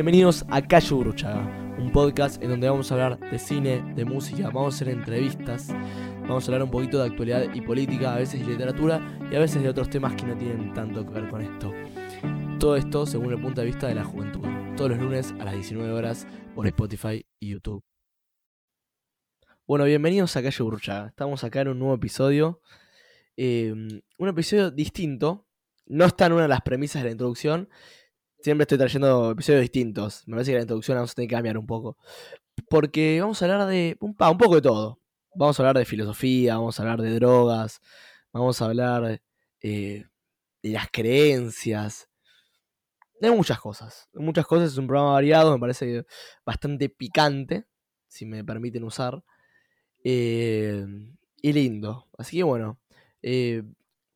Bienvenidos a Calle Bruchaga, un podcast en donde vamos a hablar de cine, de música, vamos a hacer entrevistas, vamos a hablar un poquito de actualidad y política, a veces de literatura y a veces de otros temas que no tienen tanto que ver con esto. Todo esto según el punto de vista de la juventud, todos los lunes a las 19 horas por Spotify y YouTube. Bueno, bienvenidos a Calle Bruchaga, estamos acá en un nuevo episodio, eh, un episodio distinto, no está en una de las premisas de la introducción, siempre estoy trayendo episodios distintos. Me parece que la introducción vamos a tener que cambiar un poco. Porque vamos a hablar de un, poco de todo. Vamos a hablar de filosofía, vamos a hablar de drogas, vamos a hablar eh, de las creencias, de muchas cosas. Muchas cosas, es un programa variado, me parece bastante picante, si me permiten usar. Eh, y lindo. Así que bueno, eh,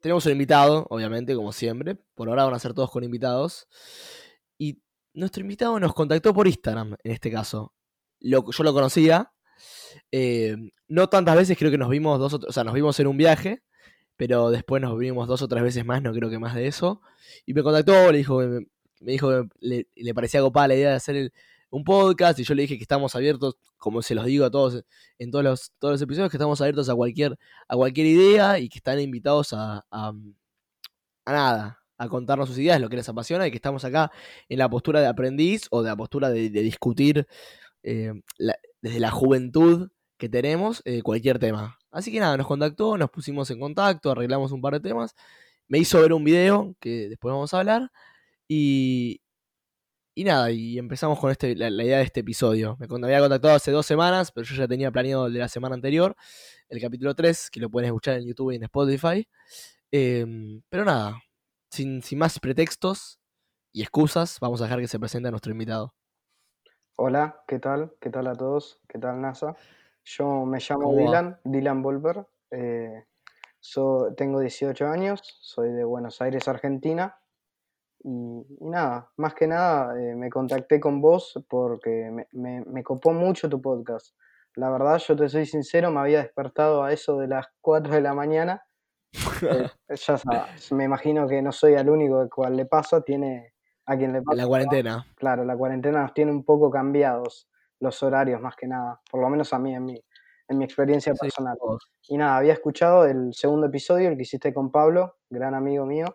tenemos un invitado, obviamente, como siempre. Por ahora van a ser todos con invitados. Y nuestro invitado nos contactó por Instagram, en este caso. Yo lo conocía. Eh, no tantas veces, creo que nos vimos dos o, o sea, nos vimos en un viaje. Pero después nos vimos dos o tres veces más, no creo que más de eso. Y me contactó, le dijo, me, me dijo que le, le parecía copada la idea de hacer el, un podcast y yo le dije que estamos abiertos, como se los digo a todos en todos los, todos los episodios, que estamos abiertos a cualquier, a cualquier idea y que están invitados a, a, nada, a contarnos sus ideas, lo que les apasiona y que estamos acá en la postura de aprendiz o de la postura de, discutir eh, desde la juventud que tenemos eh, cualquier tema. Así que nada, nos contactó, nos pusimos en contacto, arreglamos un par de temas, me hizo ver un video que después vamos a hablar y, y nada, y empezamos con este, la, la, idea de este episodio. Me había contactado hace dos semanas, pero yo ya tenía planeado el de la semana anterior, el capítulo 3, que lo pueden escuchar en YouTube y en Spotify. Eh, pero nada, sin, sin, más pretextos y excusas, vamos a dejar que se presente a nuestro invitado. Hola, ¿qué tal? ¿Qué tal a todos? ¿Qué tal NASA? Yo me llamo Dylan? Dylan Volver. Eh, so, tengo 18 años, soy de Buenos Aires, Argentina. Y, y, nada, más que nada eh, me contacté con vos porque me, me, me, copó mucho tu podcast. La verdad, yo te soy sincero, me había despertado a eso de las 4 de la mañana. Eh, ya sabes, me imagino que no soy el único al cual le pasa, tiene a quien le pasa. La cuarentena. Claro, la cuarentena nos tiene un poco cambiados los horarios más que nada, por lo menos a mí, en mi, en mi experiencia personal. Sí. Y nada, había escuchado el segundo episodio, el que hiciste con Pablo, gran amigo mío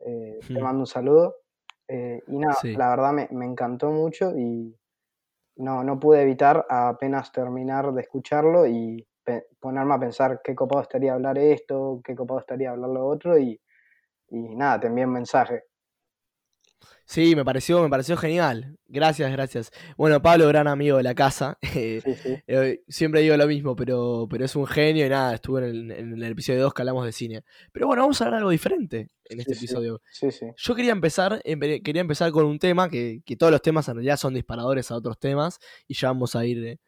eh, hmm. Te mando un saludo. Eh, y nada, sí. la verdad me, me, encantó mucho y no, no pude evitar apenas terminar de escucharlo y ponerme a pensar qué copado estaría hablar esto, qué copado estaría hablar lo otro y, y nada, te envié un mensaje. Sí, me pareció, me pareció genial. Gracias, gracias. Bueno, Pablo, gran amigo de la casa. Sí, sí. eh, siempre digo lo mismo, pero, pero es un genio y nada, estuvo en el, en el episodio 2 que hablamos de cine. Pero bueno, vamos a hablar algo diferente en este sí, episodio. Sí, sí. Yo quería empezar, quería empezar con un tema que, que, todos los temas en realidad son disparadores a otros temas y ya vamos a ir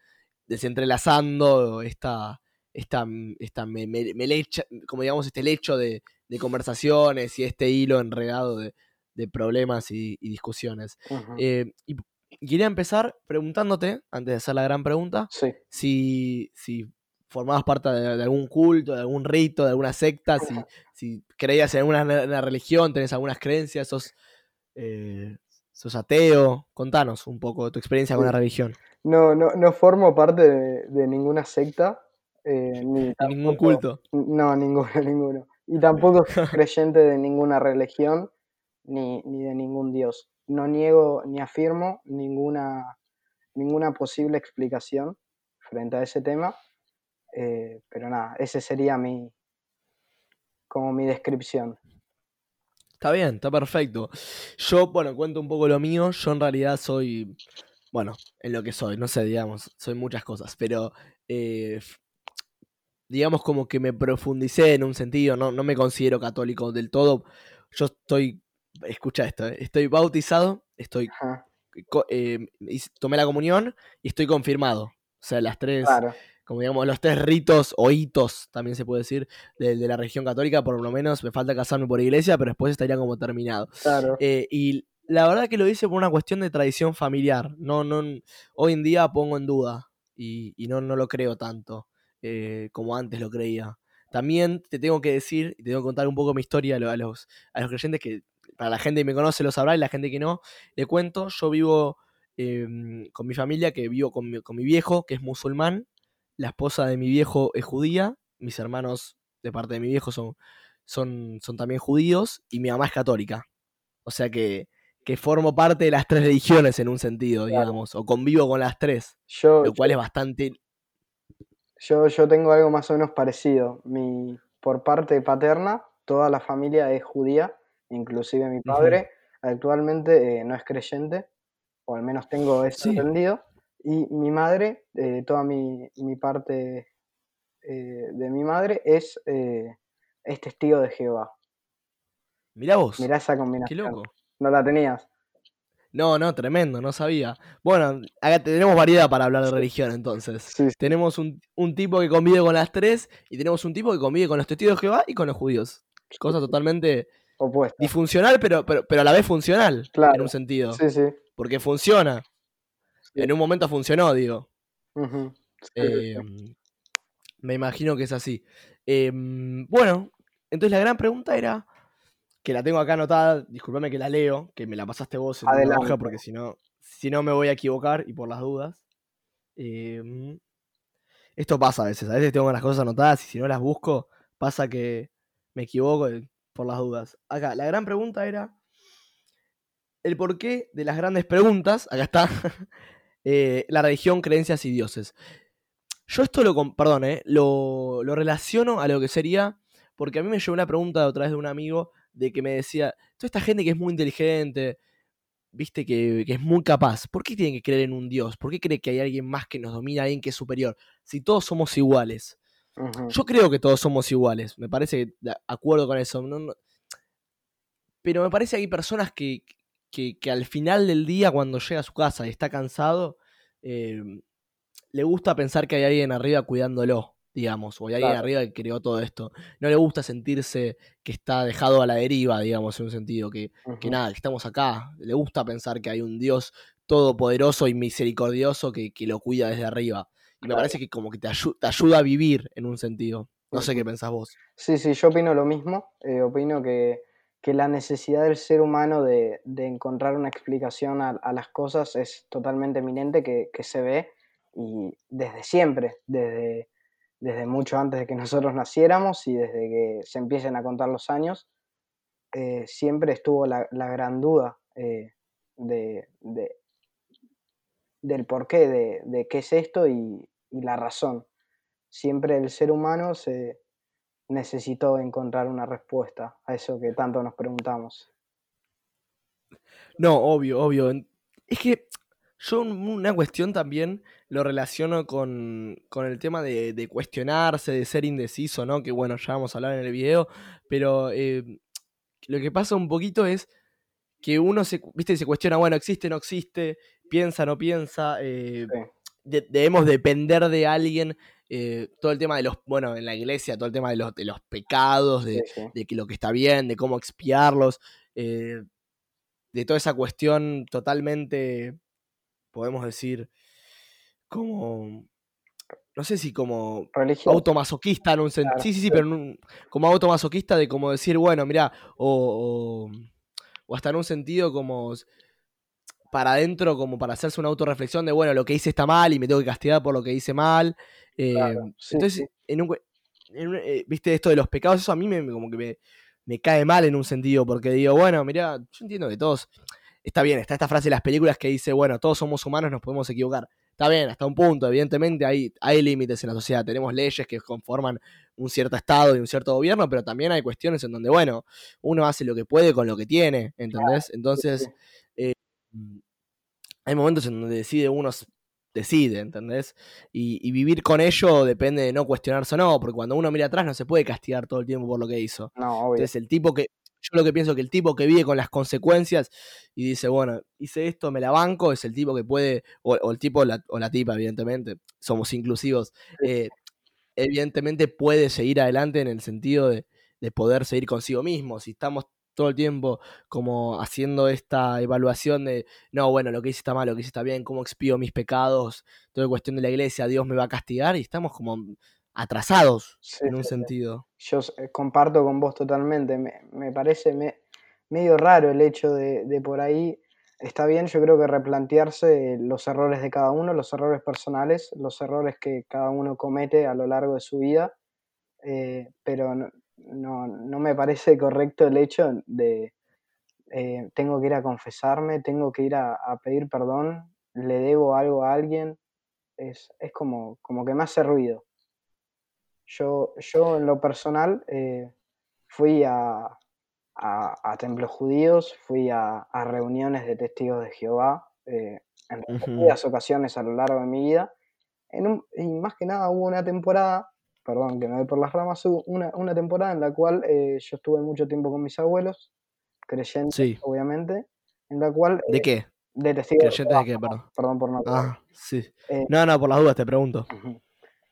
desentrelazando esta, esta, esta me, me, me lecha, como digamos, este lecho de, de conversaciones y este hilo enredado de de problemas y, y discusiones. Uh -huh. eh, y quería empezar preguntándote, antes de hacer la gran pregunta, sí. si, si formabas parte de, de, algún culto, de algún rito, de alguna secta, si, si creías en alguna, una religión, tenés algunas creencias, sos, eh, sos ateo. Contanos un poco de tu experiencia con la religión. No, no, no formo parte de, de ninguna secta. Eh, ni tampoco, ningún culto. No, ninguno, ninguno. Y tampoco soy creyente de ninguna religión ni, ni de ningún dios. No niego ni afirmo ninguna, ninguna posible explicación frente a ese tema, eh, pero nada, ese sería mi, como mi descripción. Está bien, está perfecto. Yo, bueno, cuento un poco lo mío. Yo en realidad soy, bueno, en lo que soy, no sé, digamos, soy muchas cosas, pero eh, digamos como que me profundicé en un sentido, no, no me considero católico del todo. Yo estoy escucha esto, ¿eh? estoy bautizado, estoy eh, tomé la comunión y estoy confirmado. O sea, las tres, claro. como digamos, los tres ritos o hitos, también se puede decir, de, de, la religión católica, por lo menos me falta casarme por iglesia, pero después estaría como terminado. Claro. Eh, y la verdad que lo hice por una cuestión de tradición familiar. No, no, hoy en día pongo en duda y, y no, no lo creo tanto eh, como antes lo creía. También te tengo que decir, y te tengo que contar un poco mi historia a los, a los creyentes que para la gente que me conoce lo sabrá y la gente que no, le cuento, yo vivo em, con mi familia, que vivo con mi, viejo, que es musulmán, la esposa de mi viejo es judía, mis hermanos de parte de mi viejo son, son, son también judíos y mi mamá es católica. O sea que, que formo parte de las tres religiones en un sentido, digamos, o convivo con las tres, lo cual es bastante... Yo, yo tengo algo más o menos parecido. Mi, por parte paterna, toda la familia es judía, inclusive mi padre. Actualmente eh, no es creyente, o al menos tengo eso entendido. Y mi madre, eh, toda mi, parte eh, de mi madre es, es testigo de Jehová. Mirá vos. Mirá esa combinación. Qué loco. No la tenías. No, no, tremendo, no sabía. Bueno, acá tenemos variedad para hablar de religión entonces. Tenemos un, tipo que convive con las tres y tenemos un tipo que convive con los testigos de Jehová y con los judíos. Cosa totalmente opuesta. Disfuncional, pero, pero, pero a la vez funcional. En un sentido. Sí, sí. Porque funciona. En un momento funcionó, digo. Eh, me imagino que es así. Em, bueno, entonces la gran pregunta era que la tengo acá anotada, discúlpame que la leo, que me la pasaste vos en la hoja, porque si no, si no me voy a equivocar y por las dudas. Em, esto pasa a veces, a veces tengo las cosas anotadas y si no las busco, pasa que me equivoco por las dudas. Acá, la gran pregunta era el porqué de las grandes preguntas, acá está, eh, la religión, creencias y dioses. Yo esto lo, perdón, eh, lo, lo relaciono a lo que sería, porque a mí me llegó una pregunta otra vez de un amigo de que me decía, toda esta gente que es muy inteligente, viste, que, es muy capaz, ¿por qué tienen que creer en un Dios? ¿Por qué cree que hay alguien más que nos domina, alguien que es superior? Si todos somos iguales. Yo creo que todos somos iguales, me parece que de acuerdo con eso. pero me parece que hay personas que, que, al final del día, cuando llega a su casa y está cansado, eh, le gusta pensar que hay alguien arriba cuidándolo digamos, o hay alguien arriba que creó todo esto. No le gusta sentirse que está dejado a la deriva, digamos, en un sentido, que, que nada, que estamos acá. Le gusta pensar que hay un Dios todopoderoso y misericordioso que, lo cuida desde arriba. Y me parece que como que te, te, ayuda a vivir en un sentido. No sé qué pensás vos. Sí, sí, yo opino lo mismo. Eh, opino que, la necesidad del ser humano de, encontrar una explicación a, las cosas es totalmente eminente, que, que se ve y desde siempre, desde desde mucho antes de que nosotros naciéramos y desde que se empiecen a contar los años, eh, siempre estuvo la, gran duda eh, de, del porqué de, de, qué es esto y, la razón. Siempre el ser humano se necesitó encontrar una respuesta a eso que tanto nos preguntamos. No, obvio, obvio. Es que yo una cuestión también lo relaciono con, el tema de, cuestionarse, de ser indeciso, ¿no? Que bueno, ya vamos a hablar en el video, pero eh, lo que pasa un poquito es que uno se, ¿viste? se cuestiona, bueno, existe, no existe, piensa, no piensa, eh, debemos depender de alguien, eh, todo el tema de los, bueno, en la iglesia, todo el tema de los, de los pecados, de, de que lo que está bien, de cómo expiarlos, de toda esa cuestión totalmente podemos decir, como, no sé si como automasoquista en un sentido, sí, sí, sí, pero como automasoquista de como decir, bueno, mira, o, o, hasta en un sentido como para adentro, como para hacerse una autorreflexión de, bueno, lo que hice está mal y me tengo que castigar por lo que hice mal. Eh, entonces, en un, eh, viste, esto de los pecados, eso a mí me, como que me, me cae mal en un sentido, porque digo, bueno, mira, yo entiendo que todos está bien, está esta frase de las películas que dice, bueno, todos somos humanos, nos podemos equivocar. Está bien, hasta un punto, evidentemente hay, hay límites en la sociedad, tenemos leyes que conforman un cierto estado y un cierto gobierno, pero también hay cuestiones en donde, bueno, uno hace lo que puede con lo que tiene, ¿entendés? Entonces, eh, hay momentos en donde decide uno decide, ¿entendés? Y, vivir con ello depende de no cuestionarse o no, porque cuando uno mira atrás no se puede castigar todo el tiempo por lo que hizo. No, obvio. Entonces el tipo que, yo lo que pienso que el tipo que vive con las consecuencias y dice, bueno, hice esto, me la banco, es el tipo que puede, o, el tipo o la tipa, evidentemente, somos inclusivos, eh, evidentemente puede seguir adelante en el sentido de, poder seguir consigo mismo. Si estamos todo el tiempo como haciendo esta evaluación de, no, bueno, lo que hice está mal, lo que hice está bien, cómo expío mis pecados, toda cuestión de la iglesia, Dios me va a castigar y estamos como atrasados en un sentido. Yo comparto con vos totalmente, me, parece, me, medio raro el hecho de, de por ahí está bien, yo creo que replantearse los errores de cada uno, los errores personales, los errores que cada uno comete a lo largo de su vida, eh, pero no, no, me parece correcto el hecho de eh, tengo que ir a confesarme, tengo que ir a, pedir perdón, le debo algo a alguien, es, es, como, como que me hace ruido. Yo, yo en lo personal eh, fui a, a, templos judíos, fui a, reuniones de testigos de Jehová eh, en varias ocasiones a lo largo de mi vida. y más que nada hubo una temporada, perdón que me voy por las ramas, hubo una, temporada en la cual eh, yo estuve mucho tiempo con mis abuelos, creyentes, obviamente, en la cual... ¿De eh, qué? De testigos ¿Creyentes de, qué, perdón? Perdón por no. Ah, sí. no, no, por las dudas te pregunto.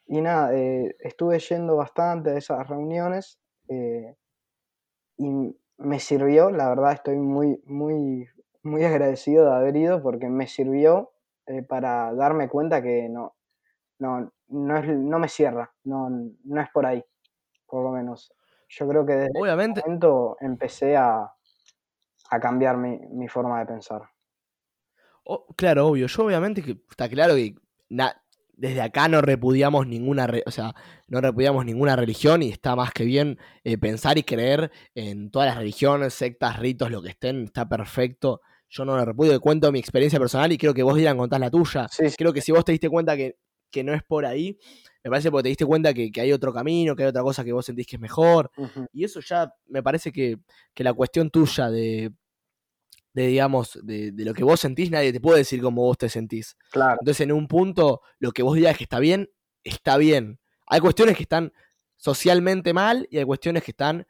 Y nada, estuve yendo bastante a esas reuniones y me sirvió, la verdad estoy muy, muy, muy agradecido de haber ido porque me sirvió eh, para darme cuenta que no, no, no, es, no me cierra, no, no es por ahí, por lo menos. Yo creo que desde Obviamente. ese momento empecé a, a cambiar mi, mi, forma de pensar. claro, obvio. Yo obviamente que está claro que desde acá no repudiamos ninguna, o sea, no repudiamos ninguna religión y está más que bien eh, pensar y creer en todas las religiones, sectas, ritos, lo que estén, está perfecto. Yo no lo repudio, cuento mi experiencia personal y creo que vos, Dylan, contás la tuya. Creo que si vos te diste cuenta que, que, no es por ahí, me parece porque te diste cuenta que, hay otro camino, que hay otra cosa que vos sentís que es mejor. Y eso ya me parece que, que la cuestión tuya de de, digamos, de, lo que vos sentís, nadie te puede decir cómo vos te sentís. Claro. Entonces, en un punto, lo que vos digas que está bien, está bien. Hay cuestiones que están socialmente mal y hay cuestiones que están,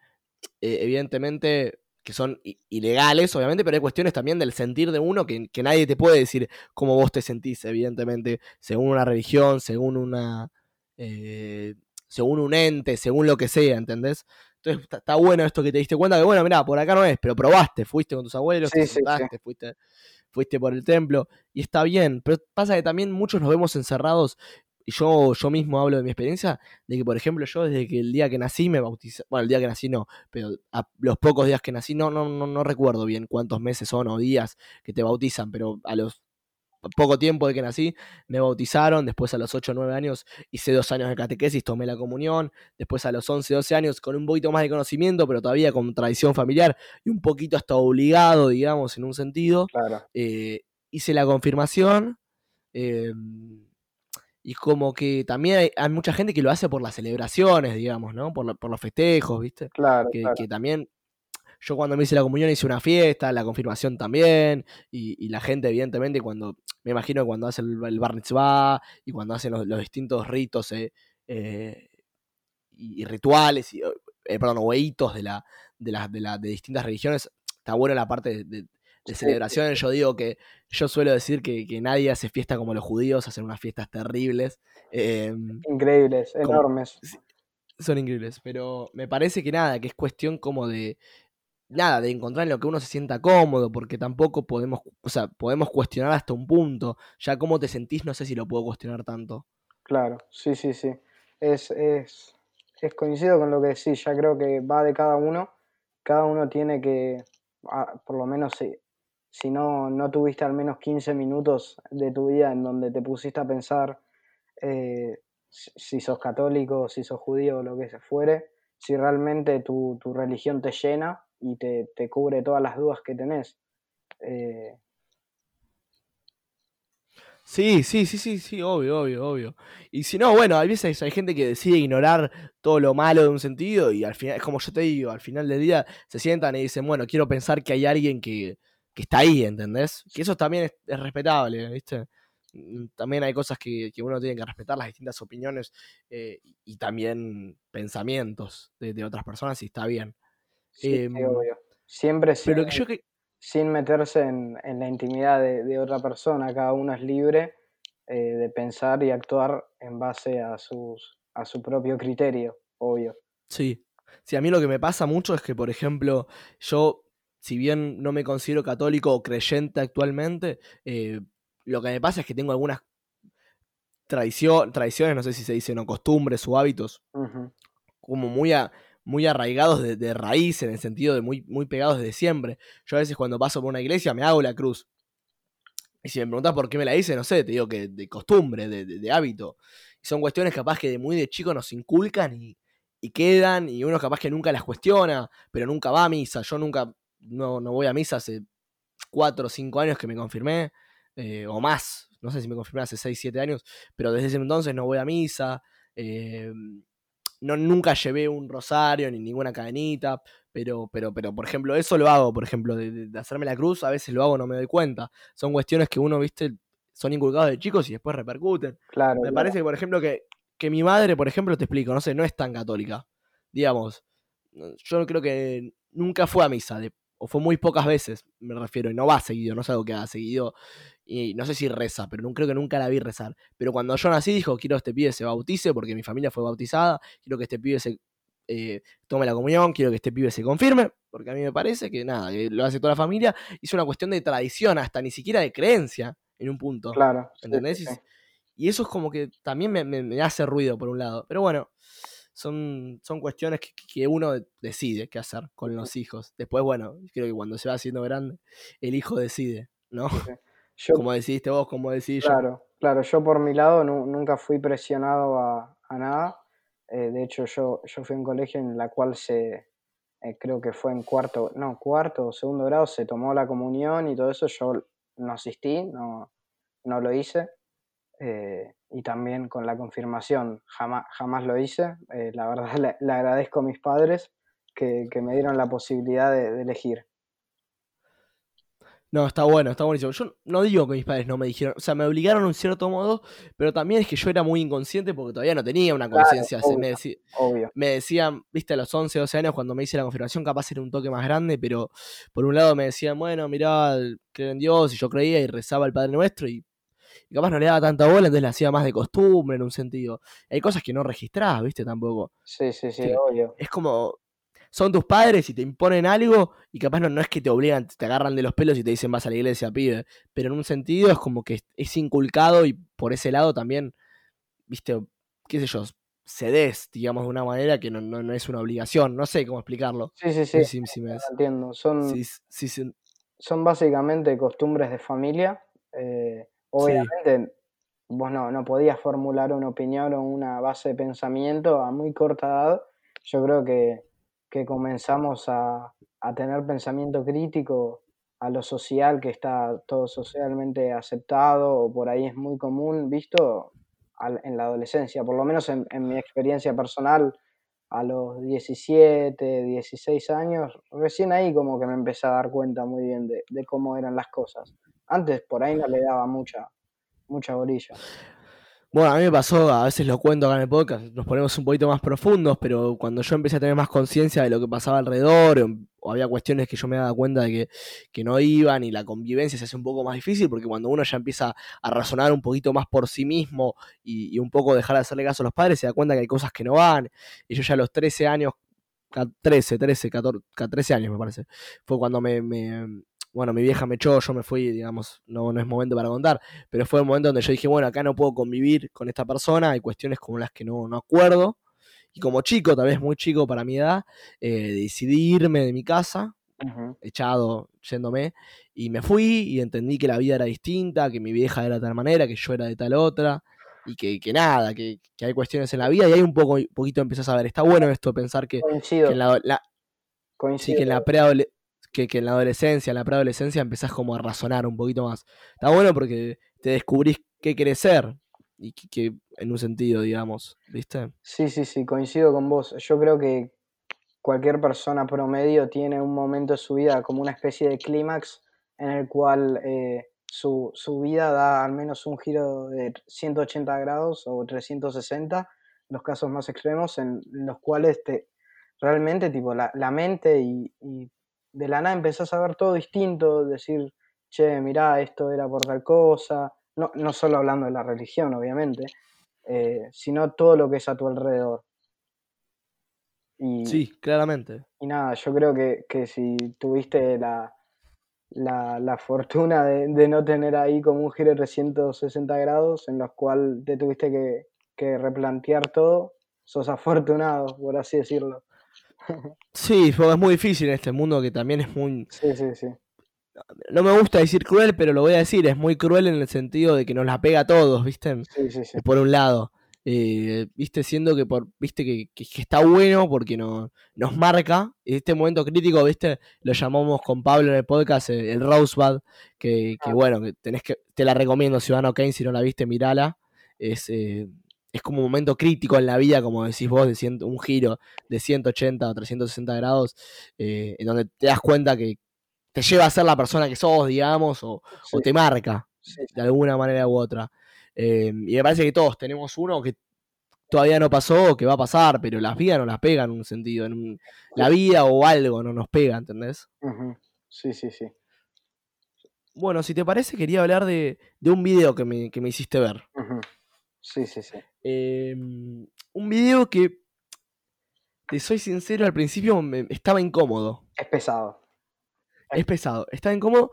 eh, evidentemente, que son ilegales, obviamente, pero hay cuestiones también del sentir de uno que, nadie te puede decir cómo vos te sentís, evidentemente, según una religión, según una... Eh, según un ente, según lo que sea, ¿entendés? Entonces está, bueno esto que te diste cuenta que, bueno, mira, por acá no es, pero probaste, fuiste con tus abuelos, te sentaste, Fuiste, fuiste por el templo, y está bien. Pero pasa que también muchos nos vemos encerrados, y yo, yo mismo hablo de mi experiencia, de que, por ejemplo, yo desde que el día que nací me bauticé, bueno, el día que nací no, pero a los pocos días que nací, no, no, no, no recuerdo bien cuántos meses son o días que te bautizan, pero a los poco tiempo de que nací, me bautizaron, después a los 8 o 9 años hice dos años de catequesis, tomé la comunión, después a los 11, 12 años con un poquito más de conocimiento, pero todavía con tradición familiar y un poquito hasta obligado, digamos, en un sentido, eh, hice la confirmación. Em, y como que también hay, mucha gente que lo hace por las celebraciones, digamos, ¿no? Por, por los festejos, ¿viste? Claro que, que también yo cuando me hice la comunión hice una fiesta, la confirmación también, y, la gente evidentemente cuando, me imagino cuando hace el, el bar mitzvah y cuando hacen los, distintos ritos eh, eh, y, rituales, y, eh, perdón, o de, la, de, la, de, la, de distintas religiones, está buena la parte de, celebraciones. Yo digo que yo suelo decir que, nadie hace fiesta como los judíos, hacen unas fiestas terribles. Em, increíbles, enormes. Son increíbles, pero me parece que nada, que es cuestión como de, nada, de encontrar en lo que uno se sienta cómodo, porque tampoco podemos, o sea, podemos cuestionar hasta un punto. Ya cómo te sentís, no sé si lo puedo cuestionar tanto. Claro, sí, sí, sí. Es, es, es coincido con lo que decís, ya creo que va de cada uno. Cada uno tiene que, ah, por lo menos si, no, no tuviste al menos 15 minutos de tu vida en donde te pusiste a pensar eh, si sos católico, si sos judío o lo que se fuere, si realmente tu, tu religión te llena y te, cubre todas las dudas que tenés. Eh, sí, sí, sí, sí, sí, obvio, obvio, obvio. Y si no, bueno, hay veces hay gente que decide ignorar todo lo malo de un sentido y al final, es como yo te digo, al final del día se sientan y dicen, bueno, quiero pensar que hay alguien que, está ahí, ¿entendés? Que eso también es, respetable, ¿viste? Mm, también hay cosas que, uno tiene que respetar, las distintas opiniones eh, y también pensamientos de, de, otras personas y está bien. Em, Siempre sin, meterse en, la intimidad de, otra persona. Cada uno es libre eh, de pensar y actuar en base a, sus, a su propio criterio, obvio. Sí. Sí, a mí lo que me pasa mucho es que, por ejemplo, yo, si bien no me considero católico o creyente actualmente, eh, lo que me pasa es que tengo algunas tradiciones, no sé si se dicen, o costumbres o hábitos, como muy a, muy arraigados de, raíz, en el sentido de muy, muy pegados desde siempre. Yo a veces cuando paso por una iglesia me hago la cruz. Y si me preguntas por qué me la hice, no sé, te digo que de costumbre, de, hábito. Y son cuestiones capaz que de muy de chico nos inculcan y, quedan, y uno capaz que nunca las cuestiona, pero nunca va a misa. Yo nunca, no, no voy a misa hace cuatro o cinco años que me confirmé, eh, o más, no sé si me confirmé hace seis, siete años, pero desde ese entonces no voy a misa. Eh, no, nunca llevé un rosario ni ninguna cadenita, pero, pero, pero, por ejemplo, eso lo hago, por ejemplo, de, hacerme la cruz, a veces lo hago, no me doy cuenta. Son cuestiones que uno, viste, son inculcados de chicos y después repercuten. Claro. Me parece que, por ejemplo, que, que mi madre, por ejemplo, te explico, no sé, no es tan católica. Digamos, yo creo que nunca fue a misa, de, o fue muy pocas veces, me refiero, y no va seguido, no es algo que ha seguido, y no sé si reza, pero no, creo que nunca la vi rezar. Pero cuando yo nací dijo, quiero que este pibe se bautice, porque mi familia fue bautizada, quiero que este pibe se eh, tome la comunión, quiero que este pibe se confirme, porque a mí me parece que nada, que lo hace toda la familia, y es una cuestión de tradición, hasta ni siquiera de creencia, en un punto. Claro. ¿Entendés? Y eso es como que también me hace ruido por un lado. Pero bueno, son, son cuestiones que, uno decide qué hacer con los hijos. Después, bueno, creo que cuando se va haciendo grande, el hijo decide, ¿no? como decidiste vos, como decidí claro, Claro, yo por mi lado nunca fui presionado a, nada. Eh, de hecho, yo, yo fui a un colegio en la cual se, eh, creo que fue en cuarto, no, cuarto o segundo grado, se tomó la comunión y todo eso. Yo no asistí, no, no lo hice. Eh, y también con la confirmación jamás, jamás lo hice. Eh, la verdad le, agradezco a mis padres que, me dieron la posibilidad de, elegir. No, está bueno, está buenísimo. Yo no digo que mis padres no me dijeron, o sea, me obligaron en cierto modo, pero también es que yo era muy inconsciente porque todavía no tenía una conciencia. me, me, decían, viste, a los 11, 12 años cuando me hice la confirmación, capaz era un toque más grande, pero por un lado me decían, bueno, mirá, creen en Dios, y yo creía y rezaba el Padre Nuestro, y y capaz no le daba tanta bola, entonces le hacía más de costumbre en un sentido. Hay cosas que no registrás, ¿viste? Tampoco. Sí, sí, sí, obvio. Es como, son tus padres y te imponen algo y capaz no, no es que te obligan, te agarran de los pelos y te dicen vas a la iglesia, pibe. Pero en un sentido es como que es inculcado y por ese lado también, ¿viste? ¿Qué sé yo? cedes, digamos, de una manera que no, es una obligación. No sé cómo explicarlo. Sí, sí, sí. Entiendo. Son, son básicamente costumbres de familia. Eh, Obviamente vos no, no podías formular una opinión o una base de pensamiento a muy corta edad. Yo creo que, comenzamos a, tener pensamiento crítico a lo social que está todo socialmente aceptado o por ahí es muy común visto en la adolescencia, por lo menos en, mi experiencia personal, a los 17, 16 años, recién ahí como que me empecé a dar cuenta muy bien de cómo eran las cosas. Antes por ahí no le daba mucha, mucha bolilla. Bueno, a mí me pasó, a veces lo cuento acá en el podcast, nos ponemos un poquito más profundos, pero cuando yo empecé a tener más conciencia de lo que pasaba alrededor, o, había cuestiones que yo me daba cuenta de que, no iban y la convivencia se hace un poco más difícil, porque cuando uno ya empieza a razonar un poquito más por sí mismo y, un poco dejar de hacerle caso a los padres, se da cuenta que hay cosas que no van. Y yo ya a los 13 años, 13, 13, 14, 13 años me parece, fue cuando me, bueno, mi vieja me echó, yo me fui, digamos, no, no es momento para contar, pero fue el momento donde yo dije, bueno, acá no puedo convivir con esta persona, hay cuestiones como las que no, no acuerdo, y como chico, tal vez muy chico para mi edad, eh, decidí irme de mi casa, echado, yéndome, y me fui y entendí que la vida era distinta, que mi vieja era de tal manera, que yo era de tal otra, y que, que nada, que, que, hay cuestiones en la vida, y hay un poco, poquito empezás a ver, está bueno esto, pensar que, que en la, sí, que en la preadolescencia que, en la adolescencia, en la preadolescencia, empezás como a razonar un poquito más. Está bueno porque te descubrís qué querés ser. Y que, en un sentido, digamos, ¿viste? Sí, sí, sí, coincido con vos. Yo creo que cualquier persona promedio tiene un momento de su vida como una especie de clímax en el cual eh, su, vida da al menos un giro de 180 grados o 360, los casos más extremos, en los cuales te, realmente tipo, la, mente y, de la nada empezás a ver todo distinto, decir, che, mirá, esto era por tal cosa, no, no solo hablando de la religión, obviamente, eh, sino todo lo que es a tu alrededor. Y, sí, claramente. Y nada, yo creo que, si tuviste la, la, fortuna de, no tener ahí como un giro de 360 grados en los cuales te tuviste que, que replantear todo, sos afortunado, por así decirlo. Sí, es muy difícil en este mundo que también es muy... Sí, sí, sí. No me gusta decir cruel, pero lo voy a decir, es muy cruel en el sentido de que nos la pega a todos, ¿viste? Sí, sí, sí. Por un lado. Eh, viste, siendo que por, viste que, está bueno porque no, nos marca. Este momento crítico, viste, lo llamamos con Pablo en el podcast eh, el Rosebud, que, que ah. bueno, que tenés que, te la recomiendo, Ciudadano Kane, si no la viste, mirala. Es, eh, es como un momento crítico en la vida, como decís vos, de un giro de 180 o 360 grados, en donde te das cuenta que te lleva a ser la persona que sos, digamos, o, te marca de alguna manera u otra. Eh, y me parece que todos tenemos uno que todavía no pasó o que va a pasar, pero las vidas no las pegan en un sentido. En la vida o algo no nos pega, ¿entendés? Sí, sí, sí. Bueno, si te parece, quería hablar de, un video que me, hiciste ver. Sí, sí, sí. Em, un video que, te soy sincero, al principio me, estaba incómodo. Es pesado. Es pesado, estaba incómodo,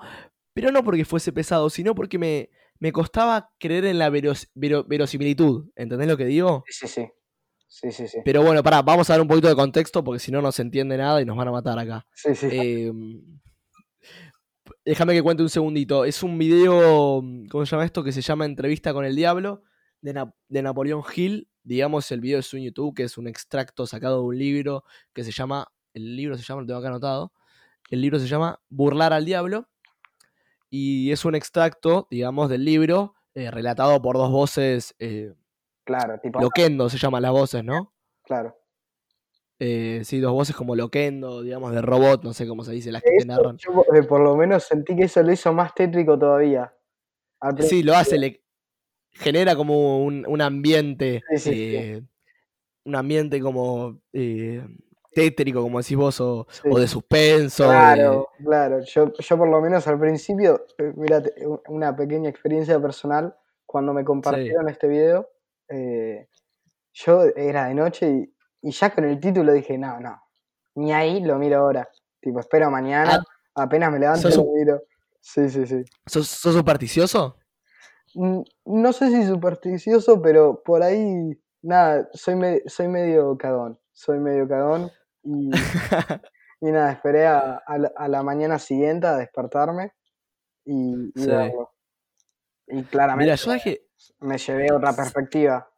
pero no porque fuese pesado, sino porque me, me costaba creer en la verosimilitud. ¿Entendés lo que digo? Sí, sí, sí. Sí, sí, Pero bueno, pará, vamos a dar un poquito de contexto porque si no no se entiende nada y nos van a matar acá. Sí, sí. Em, déjame que cuente un segundito. Es un video, ¿cómo se llama esto? Que se llama Entrevista con el Diablo de, de Napoleón Hill. Digamos, el video es un YouTube, que es un extracto sacado de un libro que se llama, el libro se llama, lo tengo acá anotado, el libro se llama Burlar al Diablo y es un extracto, digamos, del libro eh, relatado por dos voces. Eh, claro, tipo. Loquendo se llaman las voces, ¿no? Claro. Eh, sí, dos voces como Loquendo, digamos, de robot, no sé cómo se dice, las que te narran. Yo, por lo menos sentí que eso lo hizo más tétrico todavía. Sí, lo hace, le genera como un, ambiente. un ambiente como tétrico, como decís vos, o, de suspenso. Claro, claro. Yo, yo por lo menos al principio, eh, mira, una pequeña experiencia personal, cuando me compartieron este video, eh, yo era de noche y, ya con el título dije, no, no, ni ahí lo miro ahora. Tipo, espero mañana, ah, apenas me levanto lo miro. Sí, sí, sí. ¿Sos, supersticioso? No sé si supersticioso, pero por ahí, nada, soy, soy medio cagón. Soy medio cagón. Y, nada, esperé a, la, mañana siguiente a despertarme y, y, claramente me llevé otra perspectiva.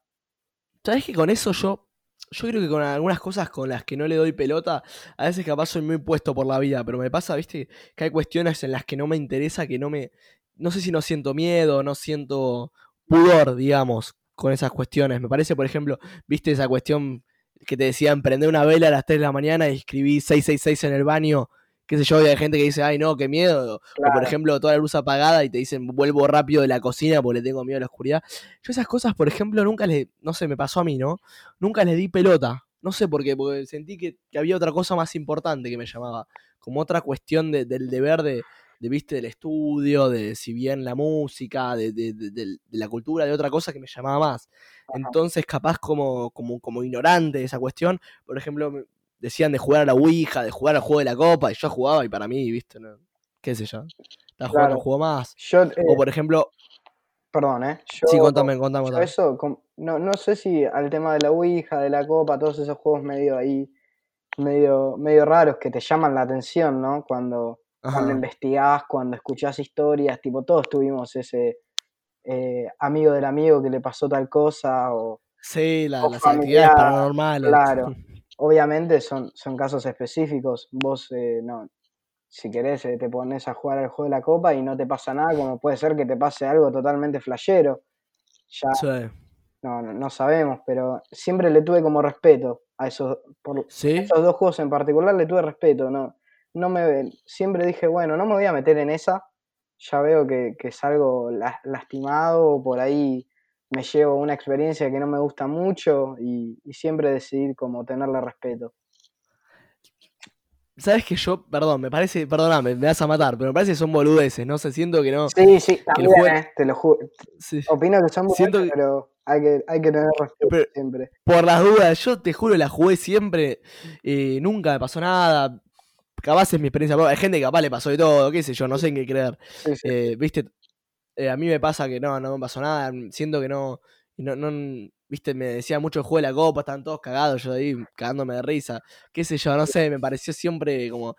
¿Sabes que con eso yo, yo creo que con algunas cosas con las que no le doy pelota, a veces capaz soy muy puesto por la vida, pero me pasa, viste, que hay cuestiones en las que no me interesa, que no me, no sé si no siento miedo, no siento pudor, digamos, con esas cuestiones. Me parece, por ejemplo, viste esa cuestión que te decían prender una vela a las 3 de la mañana y escribí 666 en el baño, qué sé yo, y hay gente que dice, ay no, qué miedo, o por ejemplo, toda la luz apagada y te dicen, vuelvo rápido de la cocina porque le tengo miedo a la oscuridad. Yo esas cosas, por ejemplo, nunca les, no sé, me pasó a mí, ¿no? Nunca les di pelota, no sé por qué, porque sentí que, había otra cosa más importante que me llamaba, como otra cuestión del deber de, de, viste, del estudio, de si bien la música, de, de, de, la cultura, de otra cosa que me llamaba más. Entonces, capaz como, como, como ignorante de esa cuestión, por ejemplo, decían de jugar a la Ouija, de jugar al juego de la copa, y yo jugaba y para mí, viste, no, qué sé yo, estaba jugando un juego más. o eh, por ejemplo... Perdón, ¿eh? sí, contame, contame. Eso, no, no sé si al tema de la Ouija, de la copa, todos esos juegos medio ahí, medio, medio raros que te llaman la atención, ¿no? Cuando, cuando investigás, cuando escuchás historias, tipo, todos tuvimos ese eh, amigo del amigo que le pasó tal cosa o... Sí, las actividades paranormales. Claro, obviamente son, son casos específicos. Vos, eh, no, si querés, eh, te pones a jugar al juego de la copa y no te pasa nada, como puede ser que te pase algo totalmente flashero. Ya no, no, sabemos, pero siempre le tuve como respeto a esos, por, esos dos juegos en particular, le tuve respeto. No, no me, siempre dije, bueno, no me voy a meter en esa ya veo que, que salgo lastimado, por ahí me llevo una experiencia que no me gusta mucho y, siempre decidir como tenerle respeto. Sabes que yo, perdón, me parece, perdóname, me vas a matar, pero me parece que son boludeces, ¿no? Se siento que no. Sí, sí, también, eh, te lo juro. Opino que son boludeces, pero hay que, hay que tener respeto siempre. Por las dudas, yo te juro, la jugué siempre, eh, nunca me pasó nada, capaz es mi experiencia. Hay gente que capaz le pasó de todo, qué sé yo, no sé en qué creer. Eh, viste, eh, a mí me pasa que no, no me pasó nada. Siento que no. No, no, viste, me decía mucho el juego de la copa, estaban todos cagados, yo ahí cagándome de risa. Qué sé yo, no sé, me pareció siempre como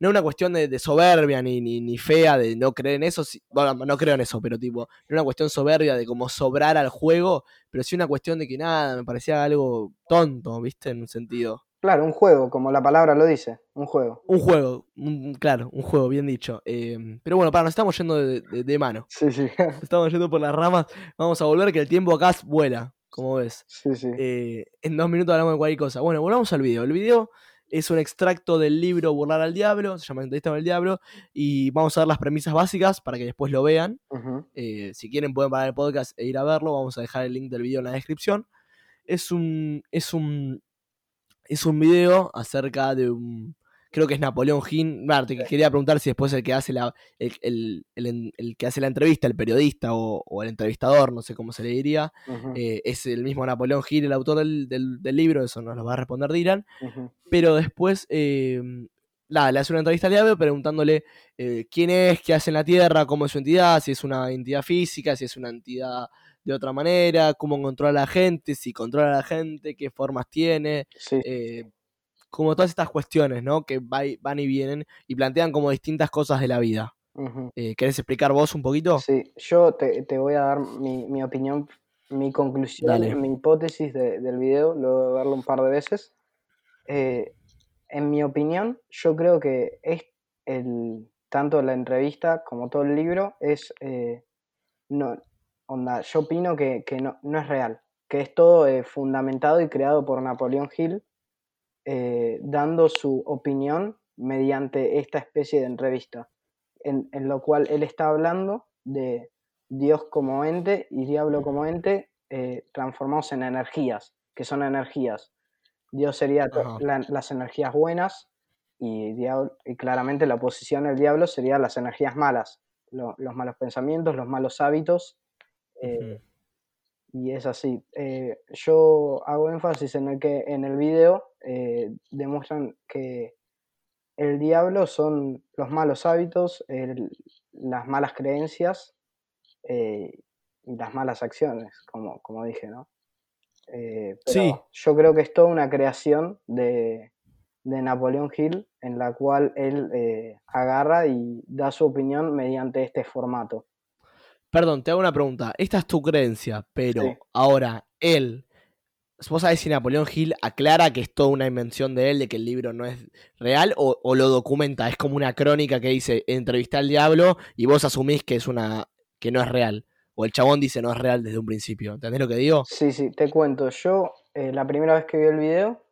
no una cuestión de, soberbia ni, ni, fea de no creer en eso, bueno, no creo en eso, pero tipo, no una cuestión soberbia de como sobrar al juego, pero sí una cuestión de que nada, me parecía algo tonto, ¿viste? En un sentido. Claro, un juego, como la palabra lo dice, un juego. Un juego, claro, un juego, bien dicho. Em, pero bueno, para, nos estamos yendo de, mano. Sí, sí. Estamos yendo por las ramas. Vamos a volver que el tiempo acá vuela, como ves. Sí, sí. Eh, en dos minutos hablamos de cualquier cosa. Bueno, volvamos al video. El video es un extracto del libro Burlar al Diablo, se llama Entrevista con el Diablo, y vamos a ver las premisas básicas para que después lo vean. Eh, si quieren pueden parar el podcast e ir a verlo, vamos a dejar el link del video en la descripción. Es un, es un, es un video acerca de un, creo que es Napoleón Gin. Marte, quería preguntar si después el que hace la, el, que hace la entrevista, el periodista o, el entrevistador, no sé cómo se le diría, eh, es el mismo Napoleón Gil, el autor del, libro, eso nos lo va a responder Dylan. Pero después, eh, nada, le hace una entrevista al diablo preguntándole eh, quién es, qué hace en la Tierra, cómo es su entidad, si es una entidad física, si es una entidad de otra manera, cómo controla a la gente, si controla a la gente, qué formas tiene. Sí como todas estas cuestiones, ¿no? Que van y vienen y plantean como distintas cosas de la vida. Eh, ¿Querés explicar vos un poquito? Sí, yo te, voy a dar mi, opinión, mi conclusión, mi hipótesis del video, luego de verlo un par de veces. Eh, en mi opinión, yo creo que es el, tanto la entrevista como todo el libro es, eh, no, onda, yo opino que, no, no, es real, que es todo fundamentado y creado por Napoleón Hill eh, dando su opinión mediante esta especie de entrevista, en, lo cual él está hablando de Dios como ente y diablo como ente eh, transformados en energías, que son energías. Dios sería las energías buenas y, y, claramente la oposición del diablo sería las energías malas, los malos pensamientos, los malos hábitos. Eh, y es así. Eh, yo hago énfasis en el que en el video eh, demuestran que el diablo son los malos hábitos, las malas creencias y las malas acciones, como, como dije, ¿no? sí. Yo creo que es toda una creación de, de Napoleón Hill en la cual él agarra y da su opinión mediante este formato. Perdón, te hago una pregunta. Esta es tu creencia, pero ahora él. ¿Vos sabés si Napoleón Hill aclara que es toda una invención de él, de que el libro no es real, o, lo documenta? Es como una crónica que dice entrevista al diablo y vos asumís que es una. que no es real. O el chabón dice no es real desde un principio. ¿Entendés lo que digo? Sí, sí, te cuento. Yo, eh, la primera vez que vi el video,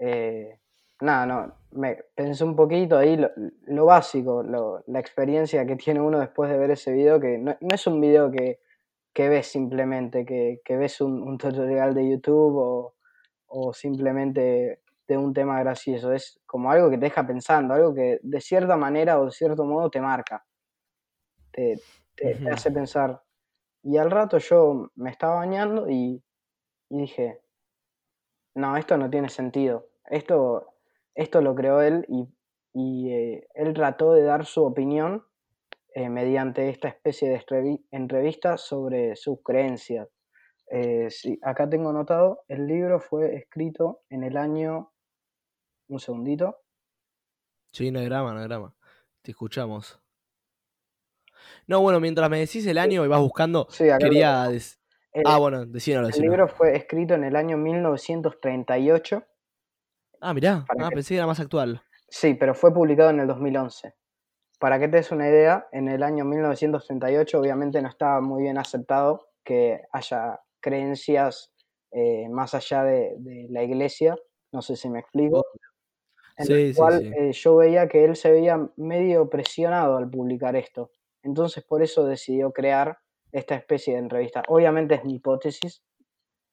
eh, nada, no, me pensé un poquito ahí lo, básico, la experiencia que tiene uno después de ver ese video, que no, es un video que, ves simplemente, que, ves un, tutorial de YouTube o, simplemente de un tema gracioso, es como algo que te deja pensando, algo que de cierta manera o de cierto modo te marca, te, hace pensar. Y al rato yo me estaba bañando y, y dije, no, esto no tiene sentido. Esto esto lo creó él y, eh, él trató de dar su opinión eh, mediante esta especie de entrevista sobre sus creencias. Eh, acá tengo notado, el libro fue escrito en el año... Un segundito. Sí, no hay grama, no hay grama. Te escuchamos. No, bueno, mientras me decís el año y vas buscando, quería... ah, bueno, decíalo, El libro fue escrito en el año 1938 Ah, mirá, ah, pensé que era más actual. Sí, pero fue publicado en el 2011. Para que te des una idea, en el año 1938 obviamente no estaba muy bien aceptado que haya creencias eh, más allá de, la iglesia, no sé si me explico. En el cual eh, yo veía que él se veía medio presionado al publicar esto. Entonces por eso decidió crear esta especie de entrevista. Obviamente es mi hipótesis,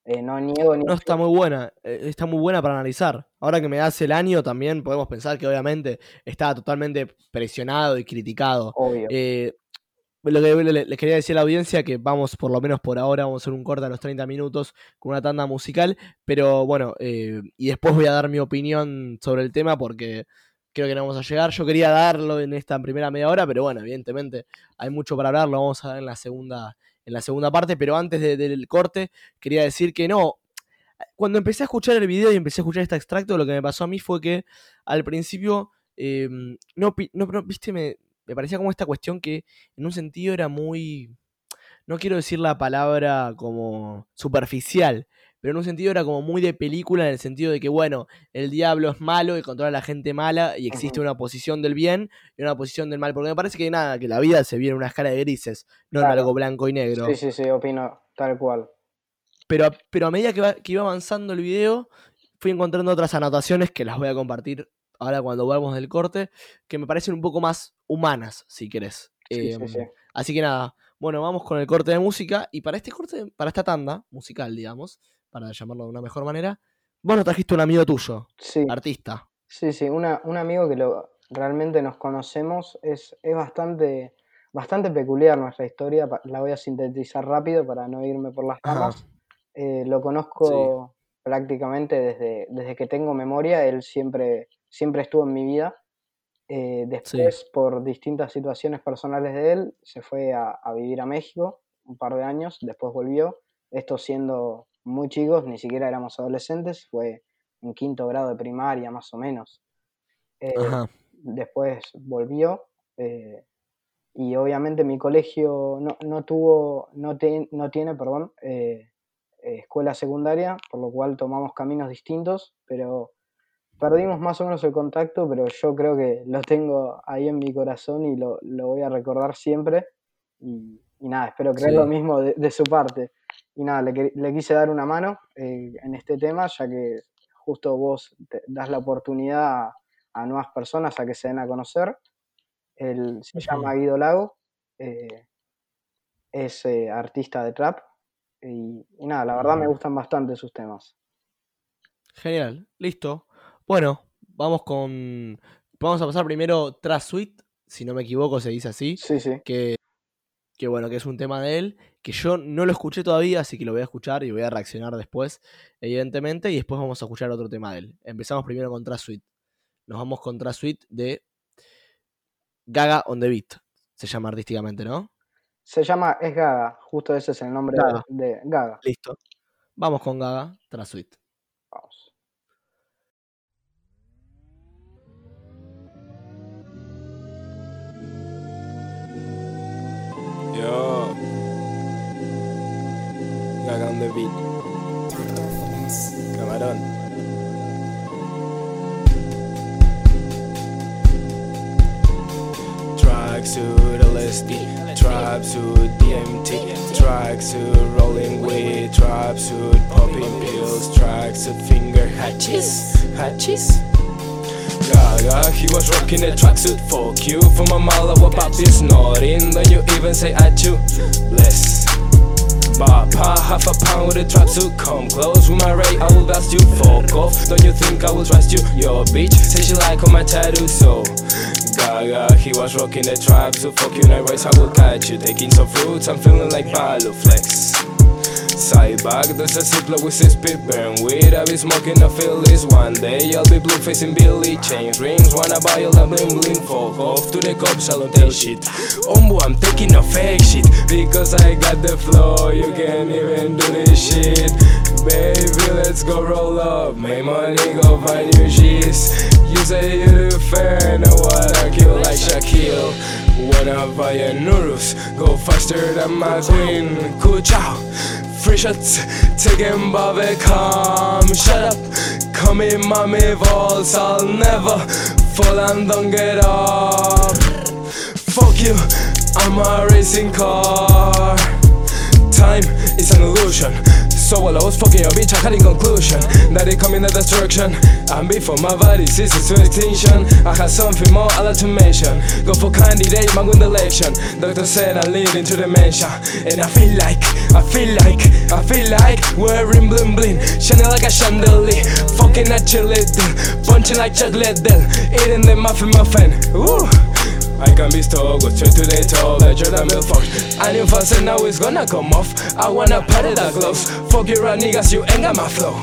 eh, no niego No, está muy buena, eh, está muy buena para analizar. Ahora que me das el año, también podemos pensar que obviamente estaba totalmente presionado y criticado. Obvio. Eh, lo que les quería decir a la audiencia que vamos, por lo menos por ahora, vamos a hacer un corte a los 30 minutos con una tanda musical, pero bueno, y después voy a dar mi opinión sobre el tema porque creo que no vamos a llegar. Yo quería darlo en esta primera media hora, pero bueno, evidentemente hay mucho para hablar, lo vamos a ver en la segunda, en la segunda parte, pero antes del corte quería decir que no. Cuando empecé a escuchar el video y empecé a escuchar este extracto, lo que me pasó a mí fue que al principio, em, no, no, viste, me, me parecía como esta cuestión que en un sentido era muy, no quiero decir la palabra como superficial, pero en un sentido era como muy de película, en el sentido de que, bueno, el diablo es malo y controla a la gente mala y existe una posición del bien y una posición del mal. Porque me parece que nada, que la vida se viene en una escala de grises, no en algo blanco y negro. Sí, sí, sí, opino tal cual. Pero, pero a medida que, que iba avanzando el video, fui encontrando otras anotaciones que las voy a compartir ahora cuando volvamos del corte, que me parecen un poco más humanas, si querés. Em, así que nada, bueno, vamos con el corte de música. Y para este corte, para esta tanda musical, digamos, para llamarlo de una mejor manera, vos nos trajiste un amigo tuyo, sí. artista. Sí, sí, una, un amigo que lo, realmente nos conocemos, es, es bastante, bastante peculiar nuestra historia, la voy a sintetizar rápido para no irme por las ramas. Eh, lo conozco prácticamente desde, desde que tengo memoria, él siempre, siempre estuvo en mi vida. Eh, después, por distintas situaciones personales de él, se fue a, a, vivir a México un par de años, después volvió, esto siendo muy chicos, ni siquiera éramos adolescentes, fue en quinto grado de primaria más o menos. Eh, después volvió eh, y obviamente mi colegio no, no tuvo, no, no tiene, perdón, eh, escuela secundaria, por lo cual tomamos caminos distintos, pero perdimos más o menos el contacto, pero yo creo que lo tengo ahí en mi corazón y lo, lo voy a recordar siempre. Y, nada, espero creer lo mismo de, su parte y nada, le, quise dar una mano eh, en este tema, ya que justo vos das la oportunidad a, nuevas personas a que se den a conocer. Él se llama Guido Lago, eh, es eh, artista de trap y, nada, la verdad me gustan bastante sus temas. Genial, listo. Bueno, vamos con. Vamos a pasar primero Trap Suite, si no me equivoco, se dice así. Sí, sí. Que que bueno, que es un tema de él, que yo no lo escuché todavía, así que lo voy a escuchar y voy a reaccionar después, evidentemente, y después vamos a escuchar otro tema de él. Empezamos primero con Trap Suite. Nos vamos con Trap Suite de Gaga on the Beat, se llama artísticamente, ¿no? Se llama, es Gaga, justo ese es el nombre De, Gaga. Listo. Vamos con Gaga, Trap Yo. Gaga on the beat. Camarón. Tracksuit LSD, tracksuit DMT, tracksuit rolling weed, tracksuit popping pills, tracksuit finger hatches, hatches. Gaga, he was rocking a tracksuit Fuck you, from a mile about this? Snorting Don't you even say I you Bless Papa, half a pound with a tracksuit. Come close with my ray, I will blast you. Fuck off, don't you think I will trust you? Your bitch, say she like on my tattoo So. Gaga, he was rocking the tracksuit. Fuck you, nightways, I will catch you. Taking some fruits, I'm feeling like Palo Flex Side back, there's a ziploc with his spit burn weed. I be smoking a this one day. I'll be blue facing Billy. Chain rings, wanna buy all the bling bling. Off to the cops, I don't tell shit. Ombo, I'm taking a fake shit. Because I got the flow, you can't even do this shit. Baby, let's go roll up. Make money, go find new G's. You say you do fair, what I kill like Shaquille. Wanna buy a Nurus, go faster than my queen. Cool chow. Free shots, taking Bobby calm. Shut up, come in, mommy balls. I'll never fall and don't get up. Fuck you, I'm a racing car. Time is an illusion. So while I was fucking your bitch, I had in conclusion that it coming the destruction. And before my body ceases to extinction, I had something more I like to mention. Go for candidate, my the election. Doctor said I'm leading to dementia, and I feel like, I feel like, I feel like wearing bling bling, shining like a chandelier, fucking at your punching like chocolate, eating the muffin muffin. Ooh. I can be stoked, go straight to the top Jordan Belfort And if I say now it's gonna come off I wanna party that gloves Fuck you right niggas, you ain't got my flow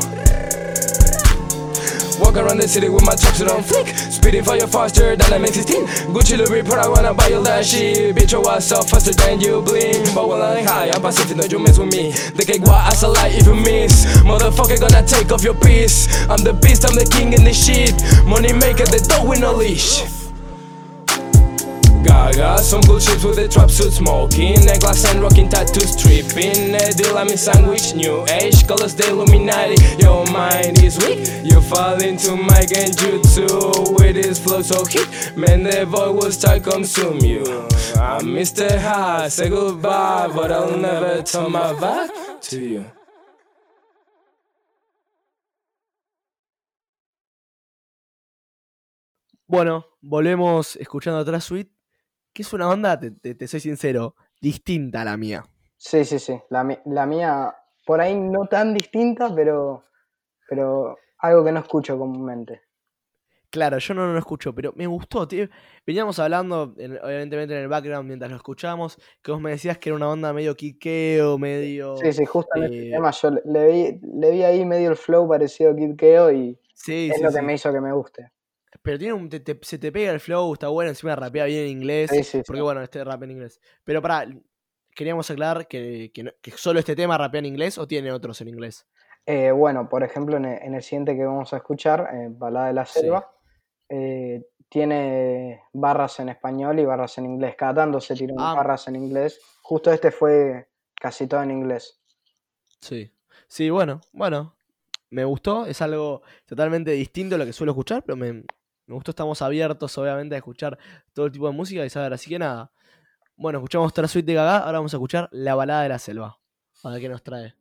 Walk around the city with my tracksuit on flick. Speeding for you faster than I'm 16. Gucci Louis Prada wanna buy all that shit. Bitch, your ass up faster than you blink. But when I'm high, I'm Pacific, don't you mess with me. The cake what I a lie if you miss. Motherfucker gonna take off your piece. I'm the beast, I'm the king in this shit. Money maker, the dog with no leash. Gaga, some cool chips with a trap suit smoking. Necklace and rocking tattoos tripping. A deal I'm in sandwich, new age. Colors the Illuminati, your mind is weak. You fall into my genjutsu. With his flow so hit Man, the boy will start consume you. I'm Mr. High, say goodbye But I'll never turn my back to you. Bueno, volvemos escuchando atrás Suite, que es una banda, te, te- te soy sincero, distinta a la mía. Sí, sí, sí. La, mía, por ahí no tan distinta, pero, pero algo que no escucho comúnmente. Claro, yo no lo escucho, pero me gustó. tío. Veníamos hablando, en- evidentemente en el background mientras lo escuchábamos, que vos me decías que era una banda medio quiqueo, medio... Sí, sí, justo en este eh, tema yo le- vi, le vi ahí medio el flow parecido a Keo y Sí, es sí, lo que sí. me hizo que me guste. Pero tiene un, te- te- se te pega el flow, está bueno, encima rapea bien en inglés. Sí, sí, Porque sí. bueno, este rap en inglés. Pero para queríamos aclarar que, que, solo este tema rapea en inglés o tiene otros en inglés. Eh, bueno, por ejemplo, en el, en el siguiente que vamos a escuchar, eh, Balada de la. Selva, eh, tiene barras en español y barras en inglés. Cada tanto se tiran Ah. barras en inglés. Justo este fue casi todo en inglés. Sí. Sí, bueno, bueno. Me gustó, es algo totalmente distinto a lo que suelo escuchar, pero me, gustó, estamos abiertos obviamente a escuchar todo tipo de música y saber, así que nada. Bueno, escuchamos otra suite de Gaga, ahora vamos a escuchar La balada de la selva. A ver qué nos trae.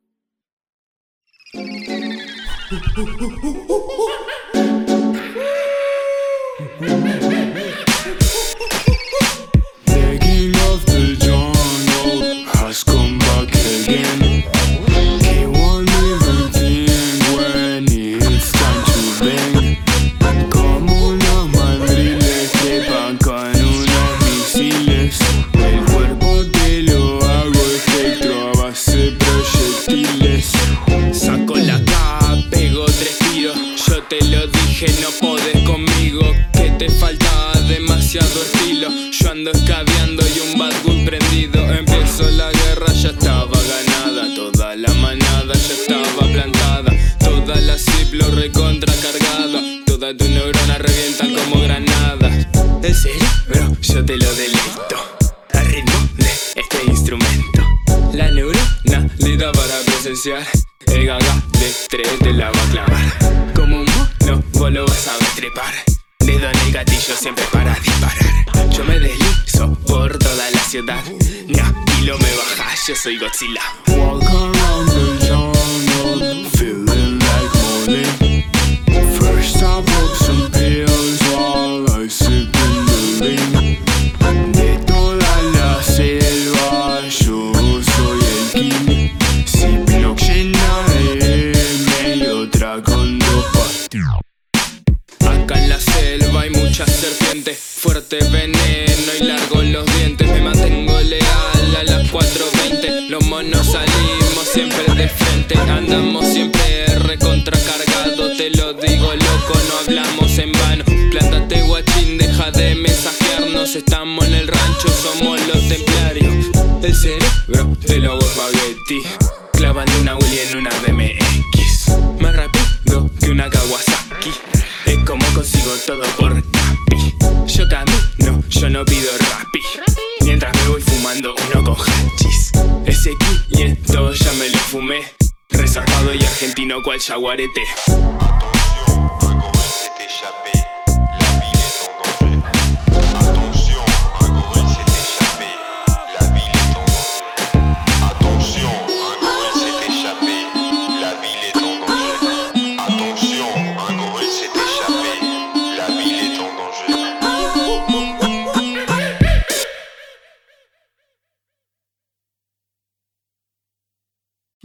Dije, no podés conmigo. Que te falta demasiado estilo. Yo ando escabeando y un bad boy prendido. Empezó la guerra, ya estaba ganada. Toda la manada ya estaba plantada. Toda la ciplo recontra cargada. Toda tu neurona revienta como granadas. En serio, bro, yo te lo deleito. Al ritmo de este instrumento. La neurona le da para presenciar. El gaga de tres te la va a clavar. Como un mono, vos lo vas a ver trepar. Dedo en el gatillo siempre para disparar. Yo me deslizo por toda la ciudad. Ni a kilo me baja, yo soy Godzilla. Walk around the jungle, feeling like Molly. First I pop fuerte veneno y largo los dientes. Me mantengo leal a las 4.20. Los monos salimos siempre de frente, andamos siempre recontracargados. Te lo digo, loco, no hablamos en vano. Plántate guachín, deja de mensajearnos. Estamos en el rancho, somos los templarios. El cerebro te lo hago espagueti, clavando una Willy en una BMX. Más rápido que una Kawasaki. Es como consigo todo por. Yo camino, yo no pido rapi. Mientras me voy fumando uno con hachis. Ese 500 ya me lo fumé. Resarpado y argentino cual jaguarete.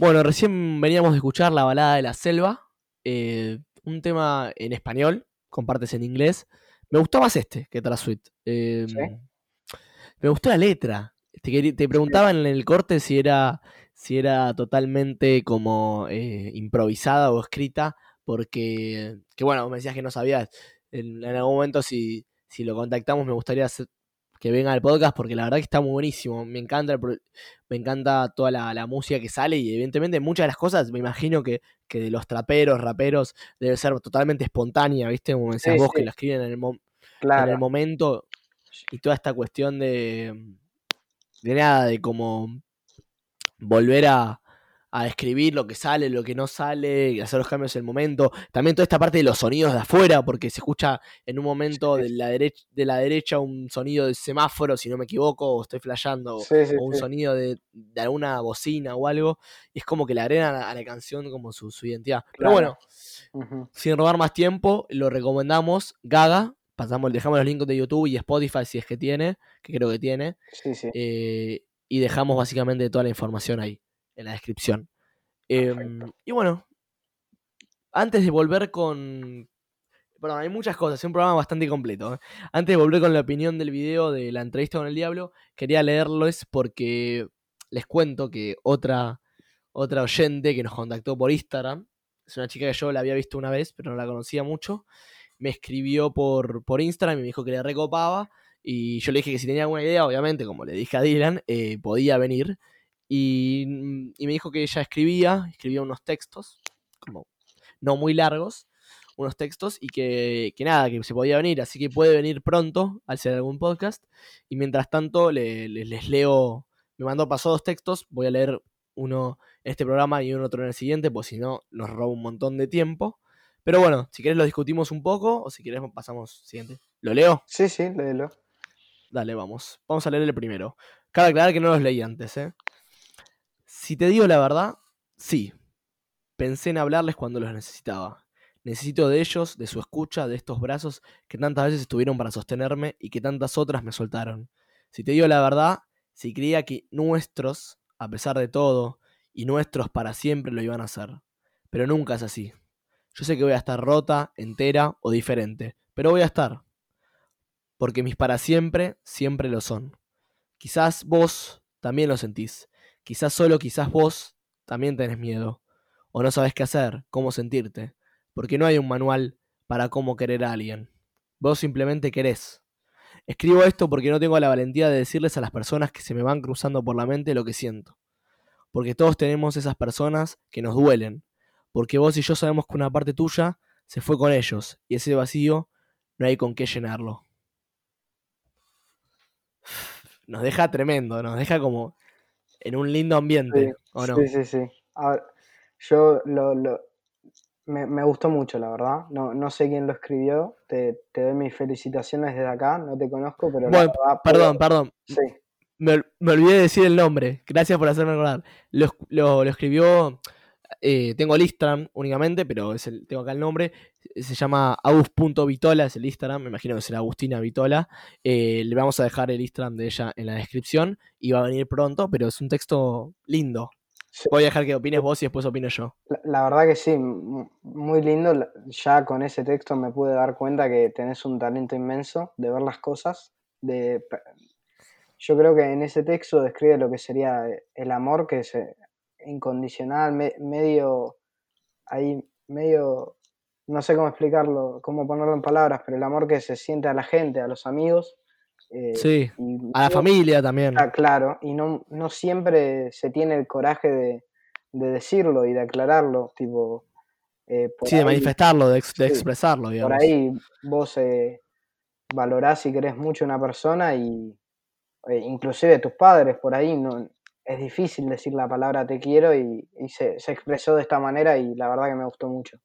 Bueno, recién veníamos de escuchar La balada de la selva, eh, un tema en español, con partes en inglés. Me gustó más este que Trasuit. Eh, ¿Sí? Me gustó la letra. Te, te preguntaba en el corte si era, si era totalmente como eh, improvisada o escrita porque, que bueno, me decías que no sabías, en, en algún momento si, si lo contactamos me gustaría hacer- que venga al podcast porque la verdad que está muy buenísimo, me encanta, el me encanta toda la, la música que sale y evidentemente muchas de las cosas me imagino que, que de los traperos, raperos, debe ser totalmente espontánea, ¿viste? Como decías Sí, vos, sí. que lo escriben en el, mo- en Claro. el momento y toda esta cuestión de, de nada, de como volver a, a escribir lo que sale, lo que no sale, hacer los cambios en el momento. También toda esta parte de los sonidos de afuera, porque se escucha en un momento de la, derech- de la derecha un sonido de semáforo, si no me equivoco, o estoy flasheando, o- Sí, sí, o un sí. sonido de, de alguna bocina o algo, y es como que le agregan a, a la canción como su, su identidad. Pero bueno, sin robar más tiempo, lo recomendamos. Gaga, pasamos, dejamos los links de YouTube y Spotify si es que tiene, que creo que tiene. Sí, sí. eh, y dejamos básicamente toda la información ahí, en la descripción. Em, y bueno, antes de volver con... Perdón, hay muchas cosas, es un programa bastante completo. ¿eh? Antes de volver con la opinión del video de la entrevista con el diablo, quería leerlos porque les cuento que otra, otra oyente que nos contactó por Instagram, es una chica que yo la había visto una vez, pero no la conocía mucho, me escribió por, por Instagram y me dijo que le recopaba. Y yo le dije que si tenía alguna idea, obviamente, como le dije a Dylan, eh, podía venir. Y, mm, y me dijo que ella escribía, escribía unos textos, como no muy largos, unos textos, y que, que nada, que se podía venir, así que puede venir pronto al hacer algún podcast. Y mientras tanto, le- le- les leo, me mandó, pasó dos textos, voy a leer uno en este programa y uno otro en el siguiente, pues si no, nos roba un montón de tiempo. Pero bueno, si querés lo discutimos un poco, o si querés pasamos siguiente. ¿Lo leo? Sí, sí, léelo. Dale, vamos. Vamos a leer el primero. Cabe aclarar que no los leí antes, ¿eh? Si te digo la verdad, sí. Pensé en hablarles cuando los necesitaba. Necesito de ellos, de su escucha, de estos brazos que tantas veces estuvieron para sostenerme y que tantas otras me soltaron. Si te digo la verdad, si creía que nuestros, a pesar de todo, y nuestros para siempre lo iban a hacer. Pero nunca es así. Yo sé que voy a estar rota, entera o diferente, pero voy a estar porque mis para siempre siempre lo son. Quizás vos también lo sentís. Quizás solo quizás vos también tenés miedo. O no sabes qué hacer, cómo sentirte. Porque no hay un manual para cómo querer a alguien. Vos simplemente querés. Escribo esto porque no tengo la valentía de decirles a las personas que se me van cruzando por la mente lo que siento. Porque todos tenemos esas personas que nos duelen. Porque vos y yo sabemos que una parte tuya se fue con ellos. Y ese vacío no hay con qué llenarlo nos deja tremendo, nos deja como en un lindo ambiente, Sí, ¿o no? Sí, sí, sí. A ver, yo lo, lo- me, me gustó mucho, la verdad. No, no sé quién lo escribió. Te, te doy mis felicitaciones desde acá. No te conozco, pero la Bueno, verdad, perdón, puedo- perdón, Sí, me, me olvidé de decir el nombre, gracias por hacerme acordar. Lo, lo- lo escribió, eh, tengo el Instagram únicamente, pero es el, tengo acá el nombre, se llama agus.vitola, es el Instagram, me imagino que será Agustina Vitola. Eh, le vamos a dejar el Instagram de ella en la descripción y va a venir pronto, pero es un texto lindo. sí. Voy a dejar que opines vos y después opino yo. La, la verdad que sí, muy lindo. Ya con ese texto me pude dar cuenta que tenés un talento inmenso de ver las cosas. De, yo creo que en ese texto describe lo que sería eh, el amor, que es eh, incondicional, me- medio, ahí, medio, no sé cómo explicarlo, cómo ponerlo en palabras, pero el amor que se siente a la gente, a los amigos. eh, Sí, y a la familia también. Ah, claro, y no, no siempre se tiene el coraje de, de decirlo y de aclararlo, tipo, eh, por Sí, de manifestarlo, de, ex- de sí, expresarlo, digamos. por ahí vos eh, valorás y querés mucho a una persona y eh, inclusive tus padres por ahí no es difícil decir la palabra te quiero y, y se, se expresó de esta manera y la verdad que me gustó mucho.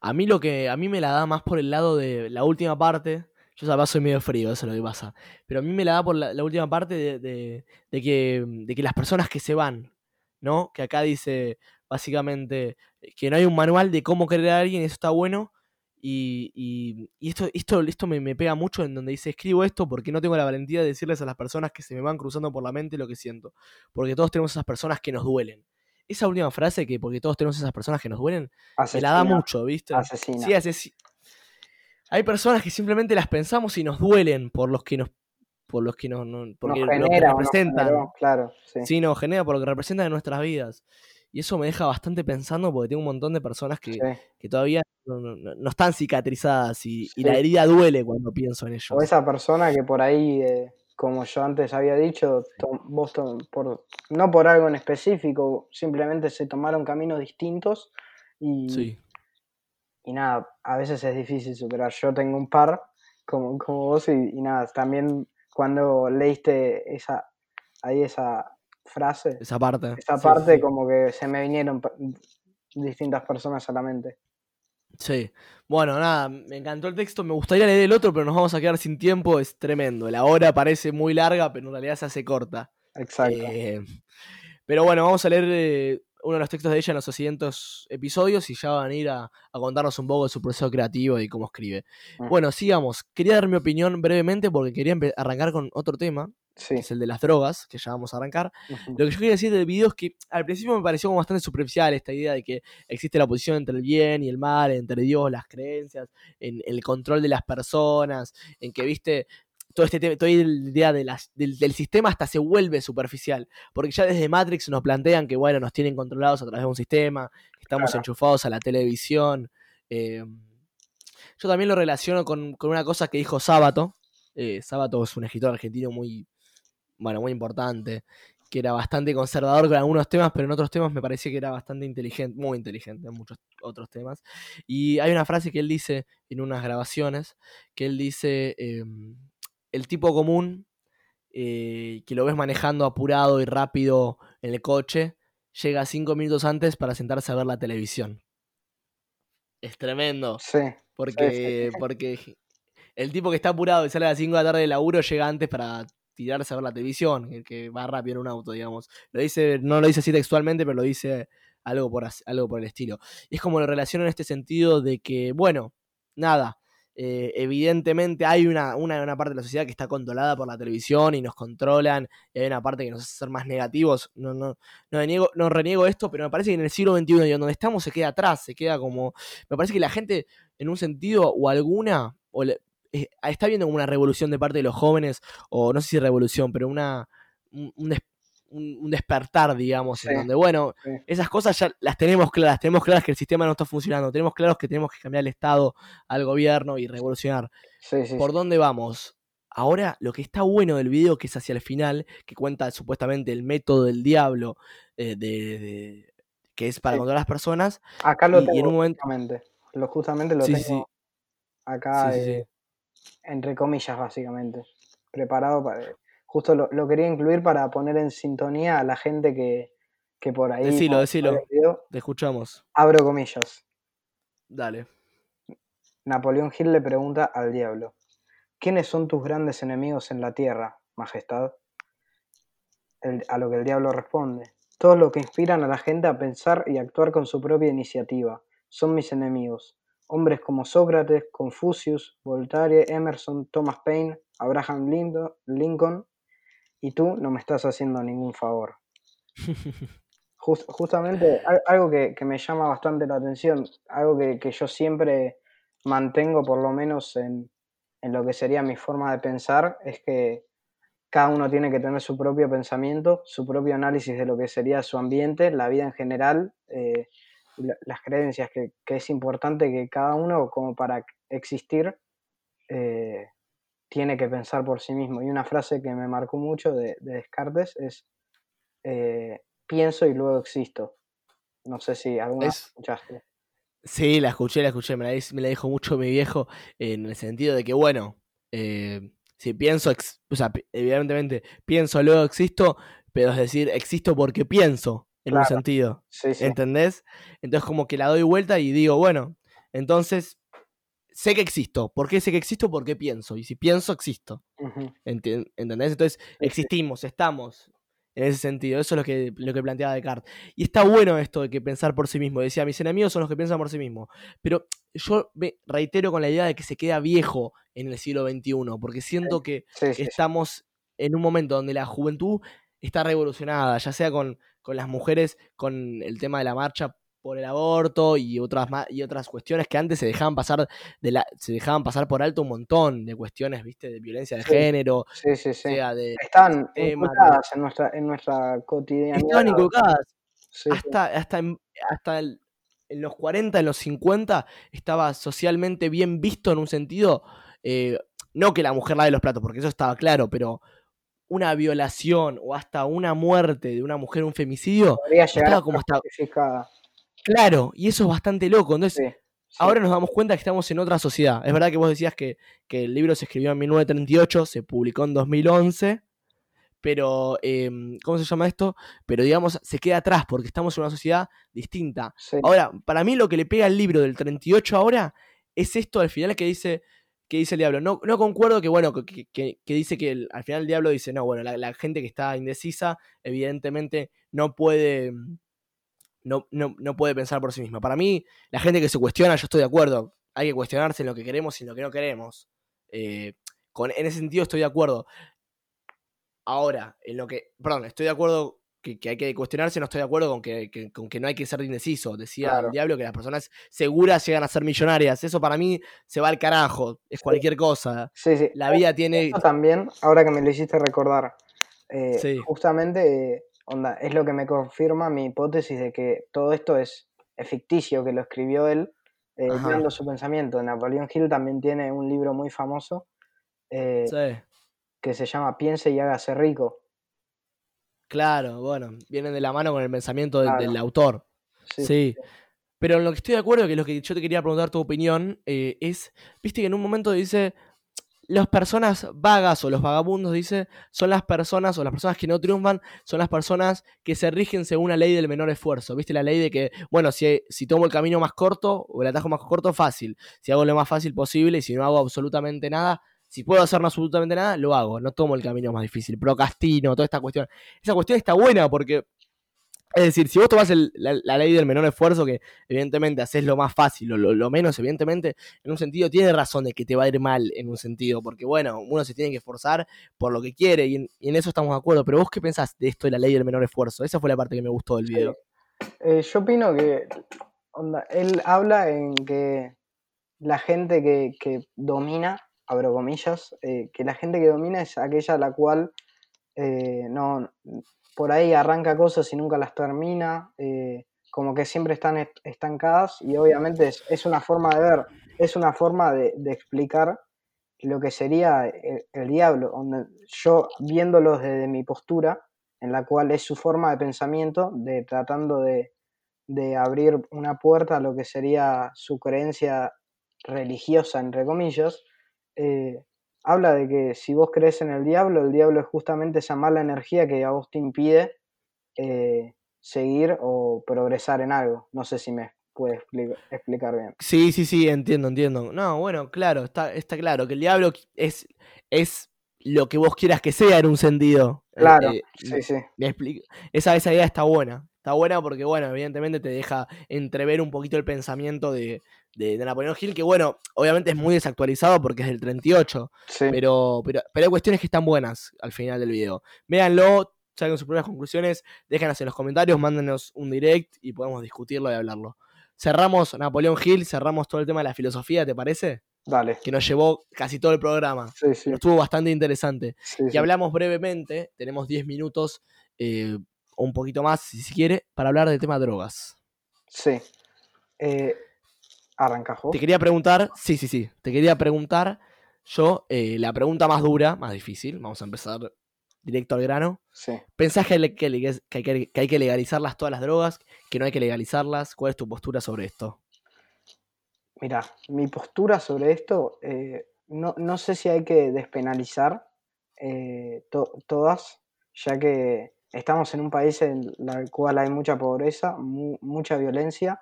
A mí lo que a mí me la da más por el lado de la última parte. Yo sabes, soy medio frío, eso es lo que pasa. Pero a mí me la da por la, la última parte de, de- de que, de que las personas que se van, ¿no? Que acá dice básicamente que no hay un manual de cómo querer a alguien, eso está bueno. Y, y- y esto, esto, esto me, me pega mucho en donde dice, escribo esto porque no tengo la valentía de decirles a las personas que se me van cruzando por la mente lo que siento. Porque todos tenemos esas personas que nos duelen. Esa última frase que porque todos tenemos esas personas que nos duelen, me la da mucho, ¿viste? asesina. Sí, asesi- Hay personas que simplemente las pensamos y nos duelen por los que nos. por los que nos. no- porque nos lo que genera o nos representan. generó, claro, sí. Sí, nos genera por lo que representan en nuestras vidas. Y eso me deja bastante pensando porque tengo un montón de personas que, Sí. que todavía no, no- no- no están cicatrizadas y, la herida duele cuando pienso en ellos. O esa persona que por ahí, eh, como yo antes había dicho, vos por, no por algo en específico, simplemente se tomaron caminos distintos y, Sí, y nada, a veces es difícil superar. Yo tengo un par como, como vos y, y nada, también cuando leíste esa, ahí esa frase, esa parte. esa Sí, parte sí. como que se me vinieron distintas personas a la mente. Sí. Bueno, nada, me encantó el texto. Me gustaría leer el otro, pero nos vamos a quedar sin tiempo. Es tremendo. La hora parece muy larga, pero en realidad se hace corta. Exacto. Eh, pero bueno, vamos a leer eh, uno de los textos de ella en los siguientes episodios y ya van a ir a, a contarnos un poco de su proceso creativo y cómo escribe. Mm. Bueno, sigamos. Quería dar mi opinión brevemente porque quería arrancar con otro tema, sí. que es el de las drogas, que ya vamos a arrancar. Lo que yo quería decir del video es que al principio me pareció como bastante superficial esta idea de que existe la oposición entre el bien y el mal, entre Dios, las creencias, en el control de las personas, en que, viste, todo este tema, toda la idea de las, del, del sistema hasta se vuelve superficial, porque ya desde Matrix nos plantean que, bueno, nos tienen controlados a través de un sistema, que estamos Claro. enchufados a la televisión. eh, yo también lo relaciono con, con una cosa que dijo Sábato. Eh, Sábato es un escritor argentino muy, bueno, muy importante, que era bastante conservador con algunos temas, pero en otros temas me parecía que era bastante inteligente, muy inteligente en muchos otros temas. Y hay una frase que él dice en unas grabaciones, que él dice, em, el tipo común, eh, que lo ves manejando apurado y rápido en el coche, llega cinco minutos antes para sentarse a ver la televisión. Es tremendo. Sí, Porque, porque el tipo que está apurado y sale a las 5 de la tarde del laburo llega antes para tirarse a ver la televisión, el que va rápido en un auto, digamos. Lo dice, no lo dice así textualmente, pero lo dice algo por, algo por el estilo. Y es como lo relaciono en este sentido de que, bueno, nada. eh, evidentemente hay una, una, parte de la sociedad que está controlada por la televisión y nos controlan, y hay una parte que nos hace ser más negativos. No, no, no, reniego, no reniego esto, pero me parece que en el siglo XXI donde estamos se queda atrás, se queda como. Me parece que la gente en un sentido o alguna, o le- eh, está viendo como una revolución de parte de los jóvenes, o no sé si revolución, pero una un, un des- un- un despertar, digamos, en donde, bueno, sí. esas cosas ya las tenemos claras, tenemos claras que el sistema no está funcionando, tenemos claros que tenemos que cambiar el Estado al gobierno y revolucionar. sí, ¿Por dónde vamos? Ahora, lo que está bueno del video, que es hacia el final, que cuenta supuestamente el método del diablo, eh, de, de- que es para controlar a las personas, Acá lo y- y tengo en un momento- justamente. Lo, justamente lo tengo acá, eh, entre comillas, básicamente. Preparado para. Justo lo, lo quería incluir para poner en sintonía a la gente que, que por ahí. Decilo, no decilo. video. Te escuchamos. Abro comillas. Dale. Napoleón Hill le pregunta al diablo: ¿Quiénes son tus grandes enemigos en la tierra, majestad? El- a lo que el diablo responde: Todos los que inspiran a la gente a pensar y actuar con su propia iniciativa son mis enemigos. Hombres como Sócrates, Confucius, Voltaire, Emerson, Thomas Paine, Abraham Lincoln, y tú no me estás haciendo ningún favor. Jus- justamente al- algo que, que me llama bastante la atención, algo que, que yo siempre mantengo por lo menos en, en lo que sería mi forma de pensar, es que cada uno tiene que tener su propio pensamiento, su propio análisis de lo que sería su ambiente, la vida en general, eh, las creencias, que, que es importante que cada uno, como para existir, eh, tiene que pensar por sí mismo. Y una frase que me marcó mucho de, de Descartes es, eh, pienso y luego existo. No sé si alguna Es- escuchaste. Sí, la escuché, la escuché, me la, me la dijo mucho mi viejo en el sentido de que, bueno, eh, si pienso, ex- o sea, evidentemente pienso, luego existo, pero es decir, existo porque pienso, en un sentido, Sí, sí, ¿entendés? Entonces como que la doy vuelta y digo, bueno, entonces sé que existo, ¿por qué sé que existo? Porque pienso, y si pienso, existo, enti- ¿entendés? Entonces existimos, estamos. En ese sentido, eso es lo que, lo que planteaba Descartes. Y está bueno esto de que pensar por sí mismo. Decía, mis enemigos son los que piensan por sí mismos. Pero yo me reitero con la idea de que se queda viejo en el siglo XXI, porque siento que, sí, que sí, sí. estamos en un momento donde la juventud está revolucionada, ya sea con, con las mujeres, con el tema de la marcha por el aborto y otras y otras cuestiones que antes se dejaban pasar de la se dejaban pasar por alto un montón de cuestiones, ¿viste? de violencia de Sí, género, Sí, sí, sí. sea de Están inculcadas en nuestra, en nuestra cotidianidad. estaban inculcadas. Sí, sí. hasta, hasta, en, hasta el- en los 40, en los 50, estaba socialmente bien visto en un sentido, eh, no que la mujer lave los platos, porque eso estaba claro, pero una violación o hasta una muerte de una mujer, un femicidio, Podría llegar estaba como hasta... Claro, y eso es bastante loco. Entonces, Sí, sí. ahora nos damos cuenta que estamos en otra sociedad. Es verdad que vos decías que, que el libro se escribió en 1938, se publicó en 2011, pero, em, ¿cómo se llama esto? Pero digamos, se queda atrás porque estamos en una sociedad distinta. Sí, Ahora, para mí lo que le pega al libro del 38 ahora es esto al final que dice que dice el diablo. No, no concuerdo que, bueno, que, que- que dice que el- al final el diablo dice, no, bueno, la, gente que está indecisa, evidentemente no puede. No, no, no puede pensar por sí misma. Para mí, la gente que se cuestiona, yo estoy de acuerdo. Hay que cuestionarse en lo que queremos y en lo que no queremos. Eh, con, en ese sentido estoy de acuerdo. Ahora, en lo que. Perdón, estoy de acuerdo que, que hay que cuestionarse, no estoy de acuerdo con que, que- con que no hay que ser indeciso. Decía Claro. el diablo que las personas seguras llegan a ser millonarias. Eso para mí se va al carajo. Es cualquier cosa. sí, sí. La vida tiene. Eso también, ahora que me lo hiciste recordar, eh, Sí. justamente, onda, es lo que me confirma mi hipótesis de que todo esto es, es ficticio, que lo escribió él, eh, guiando su pensamiento. Napoleón Hill también tiene un libro muy famoso eh, que se llama Piense y hágase rico. Claro, bueno, vienen de la mano con el pensamiento del- Claro. del autor. Sí, Sí. Pero en lo que estoy de acuerdo, que lo que yo te quería preguntar tu opinión, eh, es, viste que en un momento dice, las personas vagas o los vagabundos, dice, son las personas o las personas que no triunfan, son las personas que se rigen según la ley del menor esfuerzo. Viste la ley de que, bueno, si, si tomo el camino más corto o el atajo más corto, fácil. Si hago lo más fácil posible y si no hago absolutamente nada, si puedo hacer no absolutamente nada, lo hago. No tomo el camino más difícil. Procrastino, toda esta cuestión. Esa cuestión está buena porque es decir, si vos tomás la, ley del menor esfuerzo, que evidentemente haces lo más fácil o lo, menos, evidentemente, en un sentido tiene razón de que te va a ir mal en un sentido, porque bueno, uno se tiene que esforzar por lo que quiere y en, eso estamos de acuerdo. Pero vos qué pensás de esto de la ley del menor esfuerzo? Esa fue la parte que me gustó del video. Eh, yo opino que onda, él habla en que la gente que domina, abro comillas, eh, que la gente que domina es aquella la cual eh, no por ahí arranca cosas y nunca las termina, eh, como que siempre están est- estancadas y obviamente es, es una forma de ver, es una forma de, explicar lo que sería el, diablo, yo viéndolo desde mi postura, en la cual es su forma de pensamiento, de tratando de, de abrir una puerta a lo que sería su creencia religiosa, entre comillas, eh, habla de que si vos crees en el diablo, el diablo es justamente esa mala energía que a vos te impide eh, seguir o progresar en algo. No sé si me puede expli- explicar bien. Sí, sí, sí, entiendo, entiendo. No, bueno, claro, está, está claro que el diablo es, es lo que vos quieras que sea en un sentido. Eh, Claro, eh, sí, sí. Me Esa, esa idea está buena. Está buena porque, bueno, evidentemente te deja entrever un poquito el pensamiento de, de, de Napoleón Hill, que, bueno, obviamente es muy desactualizado porque es del 38, sí. pero, pero, pero hay cuestiones que están buenas al final del video. Véanlo, saquen sus propias conclusiones, déjanos en los comentarios, mándenos un direct y podemos discutirlo y hablarlo. Cerramos Napoleón Hill, cerramos todo el tema de la filosofía, ¿te parece? Dale. Que nos llevó casi todo el programa. Sí, sí. Estuvo bastante interesante. sí, Y hablamos brevemente, tenemos 10 minutos eh, o un poquito más, si se quiere, para hablar del tema drogas. Sí. Eh, ¿Arrancas vos? Te quería preguntar, sí, sí, sí, te quería preguntar yo eh, la pregunta más dura, más difícil, vamos a empezar directo al grano. Sí. ¿Pensás que hay que, leg- que hay que- que hay que legalizarlas todas las drogas? ¿Que no hay que legalizarlas? ¿Cuál es tu postura sobre esto? Mira, mi postura sobre esto, eh, no, no sé si hay que despenalizar eh, to- todas, ya que estamos en un país en el cual hay mucha pobreza, mu- mucha violencia.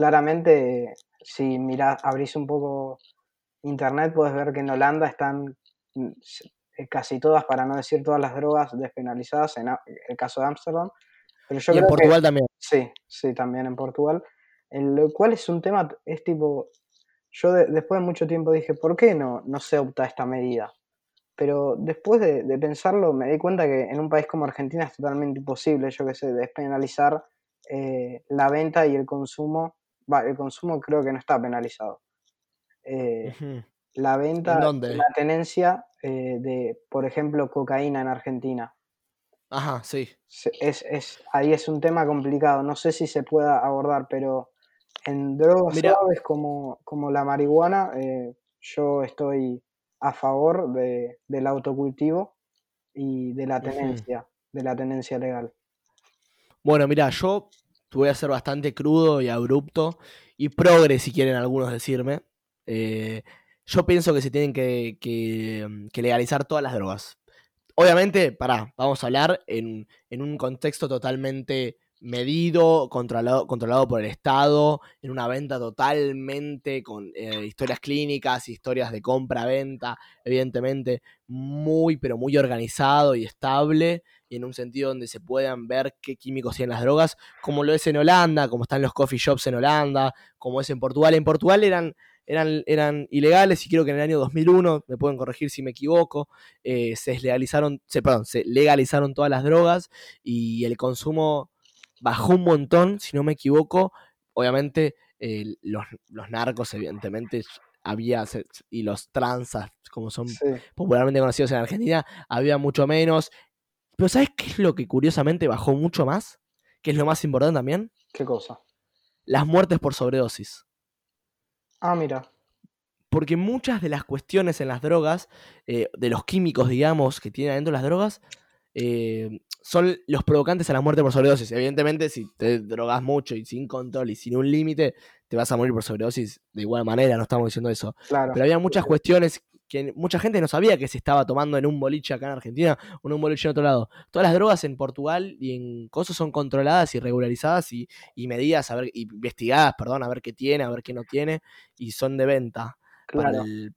Claramente, si mirás, abrís un poco internet, puedes ver que en Holanda están mm, eh, casi todas, para no decir todas las drogas despenalizadas, en a- el caso de Ámsterdam. Pero yo y en creo que- Portugal también. Sí, sí, también en Portugal. En lo cual es un tema, es tipo, yo de- después de mucho tiempo dije, ¿por qué no, no se opta esta medida? Pero después de, de pensarlo me di cuenta que en un país como Argentina es totalmente imposible, yo qué sé, despenalizar eh, la venta y el consumo. Va, el consumo creo que no está penalizado. Eh, la venta, ¿En dónde? la tenencia eh, de, por ejemplo, cocaína en Argentina. Ajá, sí. es, es, ahí es un tema complicado. No sé si se pueda abordar, pero en drogas Mira. suaves como, como la marihuana, eh, yo estoy a favor de, del autocultivo y de la tenencia, de la tenencia legal. Bueno, mira, yo voy a ser bastante crudo y abrupto y progre, si quieren algunos decirme. Eh, yo pienso que se tienen que, legalizar todas las drogas. Obviamente, pará, vamos a hablar en, en un contexto totalmente medido, controlado, controlado por el Estado, en una venta totalmente con eh, historias clínicas, historias de compra-venta, evidentemente muy, pero muy organizado y estable, y en un sentido donde se puedan ver qué químicos tienen las drogas, como lo es en Holanda, como están los coffee shops en Holanda, como es en Portugal. En Portugal eran, eran, eran ilegales y creo que en el año 2001, me pueden corregir si me equivoco, eh, se legalizaron, se, perdón, se legalizaron todas las drogas y el consumo bajó un montón, si no me equivoco. Obviamente eh, los, los narcos, evidentemente, había, y los transas, como son Sí, popularmente conocidos en Argentina, había mucho menos. Pero ¿sabes qué es lo que curiosamente bajó mucho más? Que es lo más importante también. ¿qué cosa? Las muertes por sobredosis. Ah, mira, Porque muchas de las cuestiones en las drogas, eh, de los químicos, digamos, que tienen adentro las drogas, eh, son los provocantes a la muerte por sobredosis. Evidentemente, si te drogas mucho y sin control y sin un límite, te vas a morir por sobredosis de igual manera, no estamos diciendo eso. claro. Pero había muchas cuestiones que mucha gente no sabía que se estaba tomando en un boliche acá en Argentina o en un boliche en otro lado. Todas las drogas en Portugal y en cosas son controladas y regularizadas y, y medidas, a ver, y investigadas, perdón, a ver qué tiene, a ver qué no tiene, y son de venta para, el-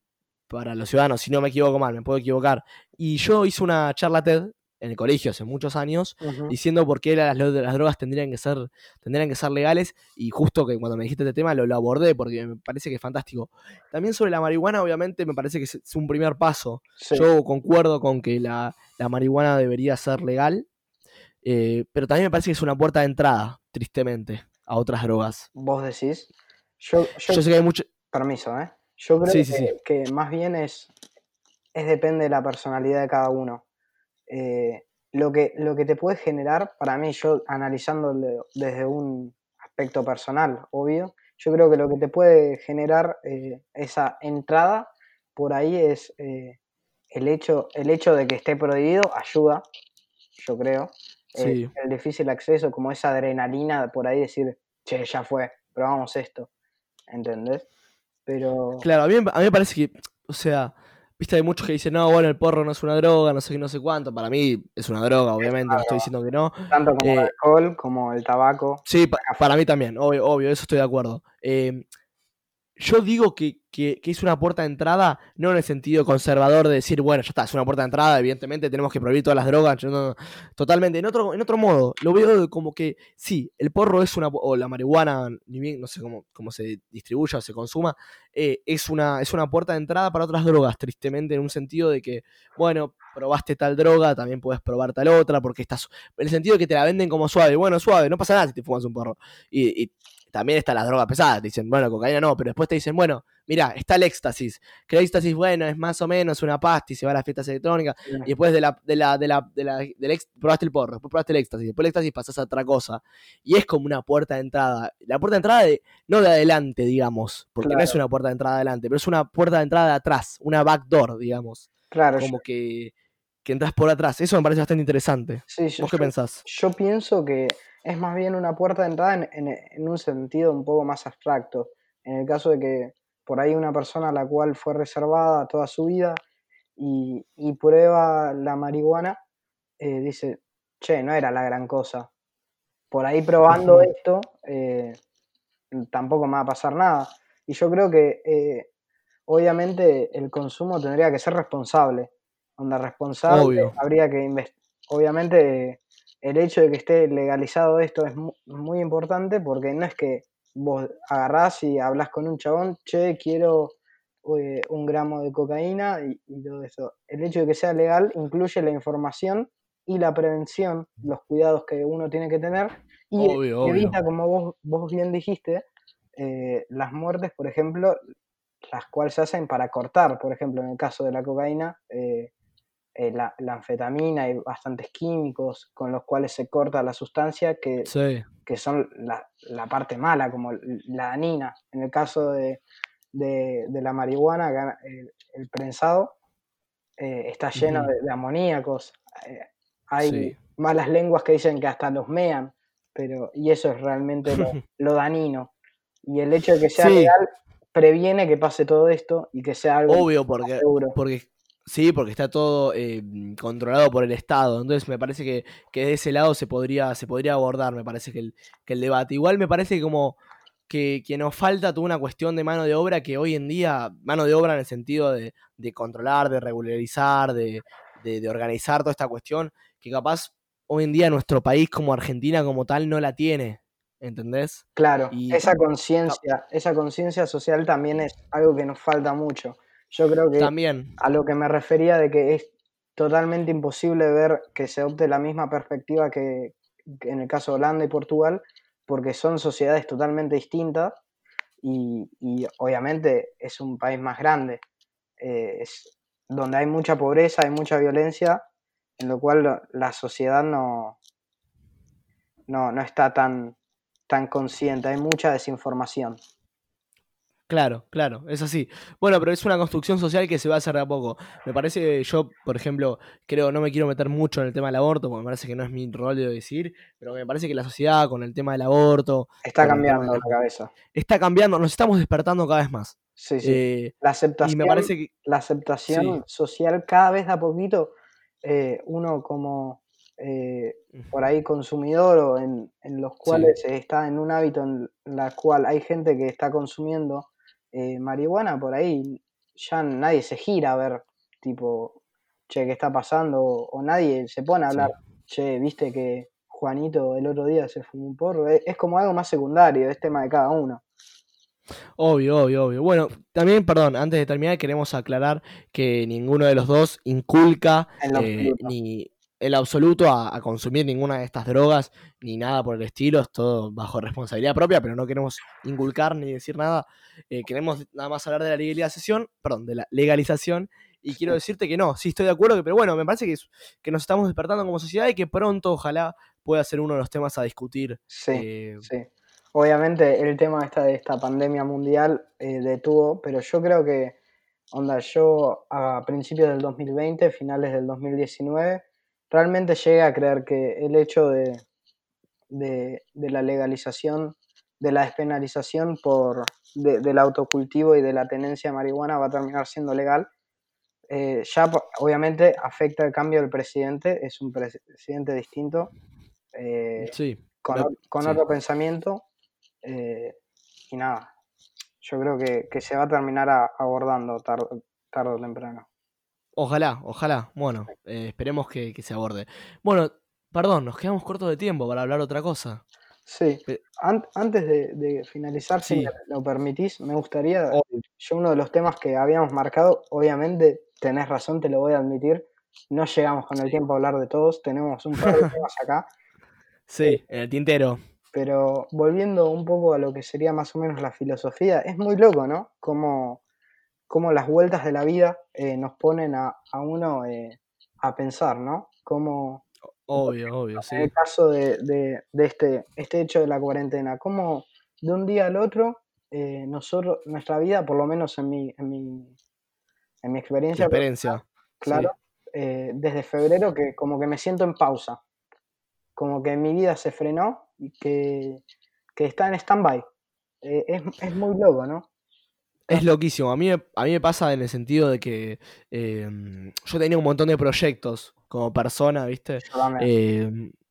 para los ciudadanos, si no me equivoco mal, me puedo equivocar. Y yo hice una charla TED en el colegio hace muchos años diciendo por qué las, las drogas tendrían que ser tendrían que ser legales y justo que cuando me dijiste este tema lo, lo abordé porque me parece que es fantástico. También sobre la marihuana obviamente me parece que es, un primer paso. Sí, Yo concuerdo con que la, la marihuana debería ser legal, eh, pero también me parece que es una puerta de entrada, tristemente, a otras drogas. vos decís. Yo, yo, Yo sé que hay mucho... permiso, ¿eh? Yo creo sí, que, sí. que más bien es, es depende de la personalidad de cada uno. Eh, lo, que, lo que te puede generar, para mí, yo analizándolo desde un aspecto personal, obvio, yo creo que lo que te puede generar eh, esa entrada por ahí es eh, el, hecho, el hecho de que esté prohibido, ayuda, yo creo. Sí. el difícil acceso, como esa adrenalina por ahí decir, che, ya fue, probamos esto, ¿entendés? Pero... Claro, a mí, a mí me parece que, o sea, viste, hay muchos que dicen, no, bueno, el porro no es una droga, no sé qué, no sé cuánto. Para mí es una droga, obviamente, no estoy diciendo que no. Tanto como el Eh, alcohol, como el tabaco. Sí, pa- para mí también, obvio, obvio, eso estoy de acuerdo. Eh, yo digo que, que- que es una puerta de entrada, no en el sentido conservador de decir, bueno, ya está, es una puerta de entrada, evidentemente tenemos que prohibir todas las drogas, yo no- totalmente. En otro, en otro modo, lo veo como que sí, el porro es una, o la marihuana, ni bien, no sé cómo, cómo se distribuya o se consuma, eh, es, una, es una puerta de entrada para otras drogas, tristemente, en un sentido de que, bueno, probaste tal droga, también puedes probar tal otra, porque estás, en el sentido de que te la venden como suave, bueno, suave, no pasa nada si te fumas un porro. Y también está las drogas pesadas, dicen, bueno, cocaína no, pero después te dicen, bueno, mira, está el éxtasis, que el éxtasis, bueno, es más o menos una pasta y se va a las fiestas electrónicas, y después de la, de la, de la, de la, del ex- probaste el porro, después probaste el éxtasis, después el éxtasis pasás a otra cosa. Y es como una puerta de entrada. La puerta de entrada de, no de adelante, digamos, porque no es una puerta de entrada de adelante, pero es una puerta de entrada de atrás, una backdoor, digamos. Claro, yo, Como que, que entras por atrás. Eso me parece bastante interesante. sí, yo- ¿Vos qué yo- pensás? yo pienso que es más bien una puerta de entrada en, en- en un sentido un poco más abstracto. En el caso de que por ahí una persona a la cual fue reservada toda su vida y, y prueba la marihuana, eh, dice, che, no era la gran cosa. Por ahí probando esto, eh, tampoco me va a pasar nada. Y yo creo que eh, obviamente el consumo tendría que ser responsable. Onda responsable, Obvio. habría que investigar. Obviamente el hecho de que esté legalizado esto es mu- muy importante porque no es que vos agarrás y hablas con un chabón, che, quiero eh, un gramo de cocaína y, y todo eso. El hecho de que sea legal incluye la información y la prevención, los cuidados que uno tiene que tener y Obvio, obvio. evita, como vos, vos bien dijiste, eh, las muertes, por ejemplo, las cuales se hacen para cortar, por ejemplo, en el caso de la cocaína, eh, eh, la, la anfetamina y bastantes químicos con los cuales se corta la sustancia que, Sí, que son la, la parte mala, como la anina. En el caso de, de- de la marihuana, el, el prensado eh, está lleno de, de amoníacos. eh, hay Sí. malas lenguas que dicen que hasta los mean, pero, y eso es realmente lo, lo dañino. Y el hecho de que sea Sí. legal previene que pase todo esto y que sea algo obvio, porque, seguro. porque sí, porque está todo eh, controlado por el Estado. Entonces me parece que, que de ese lado se podría, se podría abordar, me parece que el, que el debate. Igual me parece como que, que nos falta toda una cuestión de mano de obra que hoy en día, mano de obra en el sentido de, de controlar, de regularizar, de, de- de organizar toda esta cuestión, que capaz hoy en día nuestro país como Argentina como tal no la tiene. ¿Entendés? Claro, Y- esa conciencia, esa conciencia social también es algo que nos falta mucho. Yo creo que También. a lo que me refería de que es totalmente imposible ver que se adopte la misma perspectiva que, que en el caso de Holanda y Portugal, porque son sociedades totalmente distintas y, y obviamente es un país más grande, eh, es donde hay mucha pobreza, hay mucha violencia, en lo cual la sociedad no, no, no está tan, tan consciente, hay mucha desinformación. Claro, claro, es así. Bueno, pero es una construcción social que se va a hacer de a poco. Me parece, yo, por ejemplo, creo, no me quiero meter mucho en el tema del aborto, porque me parece que no es mi rol de decir, pero me parece que la sociedad con el tema del aborto Está cambiando de- la cabeza. está cambiando, nos estamos despertando cada vez más. Sí, sí. Eh, La aceptación, me parece que, la aceptación Sí. social cada vez da poquito, eh, uno como eh, por ahí consumidor o en, en los cuales está en un hábito en la cual hay gente que está consumiendo eh, marihuana, por ahí ya nadie se gira a ver, tipo, che, ¿qué está pasando? O, nadie se pone a hablar, che, viste que Juanito el otro día se fumó un porro. Es, es como algo más secundario, es tema de cada uno. Obvio, obvio, obvio. Bueno, también, perdón, antes de terminar, queremos aclarar que ninguno de los dos inculca eh, ni en lo absoluto a, a consumir ninguna de estas drogas, ni nada por el estilo, es todo bajo responsabilidad propia, pero no queremos inculcar ni decir nada. Eh, queremos nada más hablar de la legalización, perdón, de la legalización. Y quiero decirte que no, sí estoy de acuerdo, que- pero bueno, me parece que, que nos estamos despertando como sociedad y que pronto, ojalá, pueda ser uno de los temas a discutir. Sí. eh, Sí, obviamente el tema esta de esta pandemia mundial eh, detuvo, pero yo creo que, onda, yo a principios del 2020, finales del 2019, realmente llegué a creer que el hecho de, de, de la legalización, de la despenalización por, de- del autocultivo y de la tenencia de marihuana va a terminar siendo legal. Eh, ya obviamente afecta el cambio del presidente, es un pres- presidente distinto. eh, sí. con, con sí. otro pensamiento eh, y nada, yo creo que, que se va a terminar a- abordando tarde, tarde o temprano. Ojalá, ojalá. Bueno, eh, esperemos que, que se aborde. Bueno, perdón, nos quedamos cortos de tiempo para hablar otra cosa. Sí, an- antes de, de finalizar, si me lo permitís, me gustaría, Obvio. yo uno de los temas que habíamos marcado, obviamente tenés razón, te lo voy a admitir, no llegamos con el tiempo a hablar de todos, tenemos un par de temas acá, Sí, en el tintero. pero volviendo un poco a lo que sería más o menos la filosofía, es muy loco, ¿no? Cómo, cómo las vueltas de la vida eh, nos ponen a, a uno eh, a pensar, ¿no? Como Obvio, obvio, en sí. el caso de, de- de este, este hecho de la cuarentena, cómo de un día al otro, eh, nosotros, nuestra vida, por lo menos en mi, en mi, en mi experiencia, experiencia. claro, desde febrero que como que me siento en pausa, como que mi vida se frenó y que, que está en stand-by. Es, es muy loco, ¿no? Es loquísimo. A mí, me- a mí me pasa en el sentido de que eh, yo tenía un montón de proyectos como persona, ¿viste? Eh,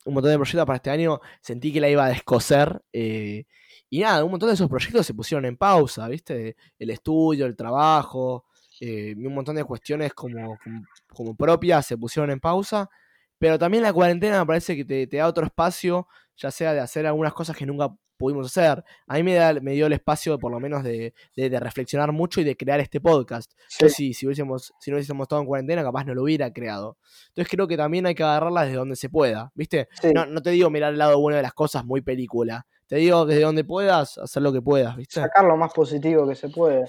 un montón de proyectos para este año. Sentí que la iba a descoser. eh, y nada, un montón de esos proyectos se pusieron en pausa, ¿viste? El estudio, el trabajo, eh, un montón de cuestiones como, como, como propias se pusieron en pausa. Pero también la cuarentena me parece que te, te da otro espacio, ya sea de hacer algunas cosas que nunca pudimos hacer. A mí me, da, me dio el espacio, por lo menos, de, de- de reflexionar mucho y de crear este podcast. Yo Sí, si, si, hubiésemos, si no hubiésemos estado en cuarentena, capaz no lo hubiera creado. Entonces creo que también hay que agarrarla desde donde se pueda, ¿viste? sí. No, no te digo mirar el lado bueno de las cosas muy película. Te digo desde donde puedas, hacer lo que puedas, ¿viste? sacar lo más positivo que se puede.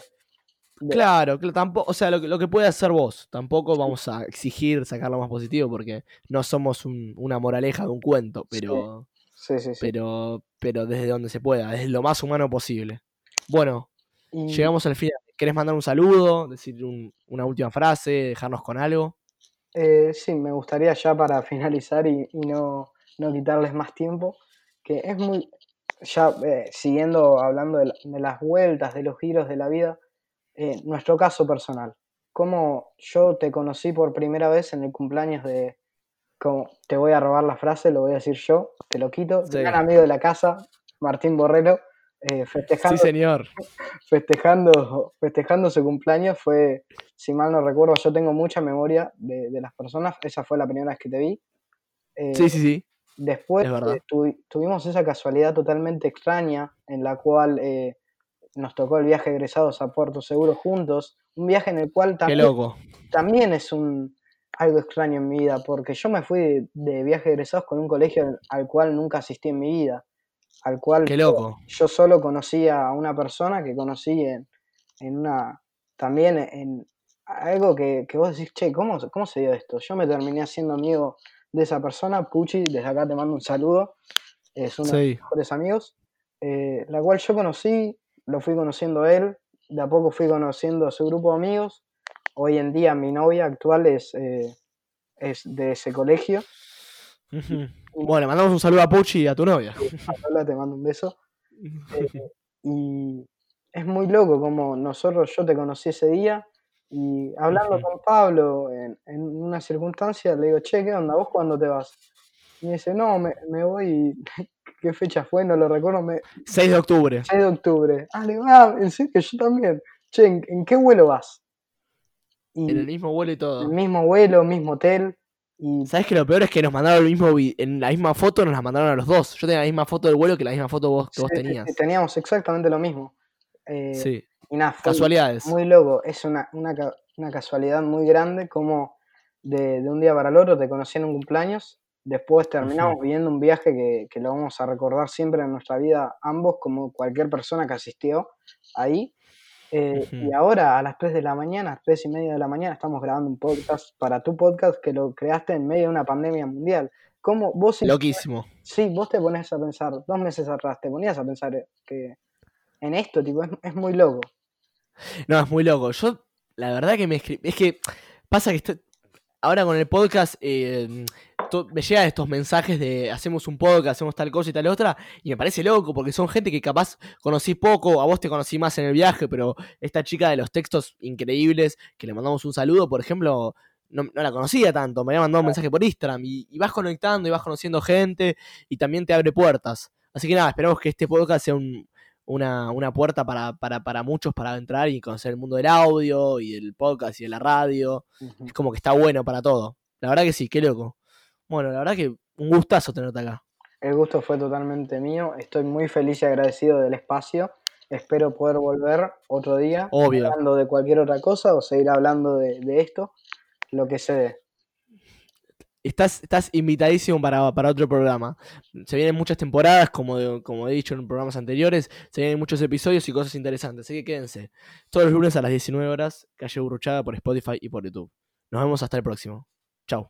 de- Claro, claro, tampoco, o sea, lo, que- lo que puede hacer vos, tampoco vamos a exigir sacar lo más positivo porque no somos un- una moraleja de un cuento, pero, Sí, sí, sí. pero, pero desde donde se pueda, desde lo más humano posible. Bueno, Y- llegamos al final. ¿Querés mandar un saludo, decir un- una última frase, dejarnos con algo? Eh, sí, me gustaría ya para finalizar y, y no, no quitarles más tiempo, que es muy, ya eh, siguiendo hablando de, la- de las vueltas, de los giros de la vida, eh, nuestro caso personal. Cómo yo te conocí por primera vez en el cumpleaños de, como, te voy a robar la frase, lo voy a decir yo, te lo quito, Sí. gran amigo de la casa, Martín Borrello, eh, festejando Sí, señor. festejando, festejando su cumpleaños fue, si mal no recuerdo, yo tengo mucha memoria de, de las personas, esa fue la primera vez que te vi. Eh, Sí, sí, sí. Después eh, tuvi- tuvimos esa casualidad totalmente extraña en la cual eh, nos tocó el viaje egresados a Puerto Seguro juntos, un viaje en el cual Qué también, loco. también es un, algo extraño en mi vida, porque yo me fui de, de viaje egresados con un colegio al, al cual nunca asistí en mi vida, al cual Qué yo- loco. yo solo conocía a una persona que conocí en, en una, también en algo que, que vos decís, che, ¿cómo, se- ¿cómo se dio esto? Yo me terminé haciendo amigo de esa persona, Pucci, desde acá te mando un saludo, es uno de mis mejores amigos, eh, la cual yo conocí, lo fui conociendo a él, de a poco fui conociendo a su grupo de amigos, hoy en día mi novia actual es, eh, es de ese colegio. Bueno, le mandamos un saludo a Puchi y a tu novia. Paola, te mando un beso. Eh, y es muy loco como nosotros, yo te conocí ese día y hablando con Pablo en, en una circunstancia, le digo, che, ¿qué onda? ¿Vos cuándo te vas? Y me dice, no, me, me voy, ¿qué fecha fue? No lo recuerdo, me, 6 de octubre. 6 de octubre. Ah, le digo, ah, en serio, yo también. Che, ¿en, en qué vuelo vas? Y En el mismo vuelo y el todo. mismo vuelo, mismo hotel. Y ¿Sabes que lo peor es que nos mandaron el mismo en la misma foto, nos la mandaron a los dos. Yo tenía la misma foto del vuelo que la misma foto vos, que vos sí, tenías. sí, teníamos exactamente lo mismo. Eh, Sí, y nada, fue, casualidades. Muy loco, es una, una, una casualidad muy grande como de, de un día para el otro te conocí en un cumpleaños, después terminamos viviendo un viaje que, que lo vamos a recordar siempre en nuestra vida ambos, como cualquier persona que asistió ahí. Eh. Y ahora a las 3 de la mañana, 3 y media de la mañana, estamos grabando un podcast para tu podcast que lo creaste en medio de una pandemia mundial. ¿Cómo vos, si- Loquísimo. sí, vos te pones a pensar, dos meses atrás, te ponías a pensar que en esto, tipo, es, es muy loco. No, es muy loco. Yo, la verdad que me escribí. Es que pasa que estoy- ahora con el podcast eh, me llegan estos mensajes de hacemos un podcast, hacemos tal cosa y tal otra. Y me parece loco porque son gente que capaz conocí poco. A vos te conocí más en el viaje, pero esta chica de los textos increíbles, que le mandamos un saludo, por ejemplo. No, no la conocía tanto, me había mandado un mensaje por Instagram y, y vas conectando y vas conociendo gente y también te abre puertas. Así que nada, esperamos que este podcast sea un, una, una puerta para, para, para muchos para entrar y conocer el mundo del audio y del podcast y de la radio. Es como que está bueno para todo. La verdad que sí, qué loco. Bueno, la verdad que un gustazo tenerte acá. El gusto fue totalmente mío. Estoy muy feliz y agradecido del espacio. Espero poder volver otro día Obvio. hablando de cualquier otra cosa o seguir hablando de, de esto, lo que se dé. Estás, estás invitadísimo para, para otro programa. Se vienen muchas temporadas, como, de- como he dicho en programas anteriores. Se vienen muchos episodios y cosas interesantes. Así que quédense. Todos los lunes a las 19 horas, Calle Burruchaga por Spotify y por YouTube. Nos vemos hasta el próximo. Chau.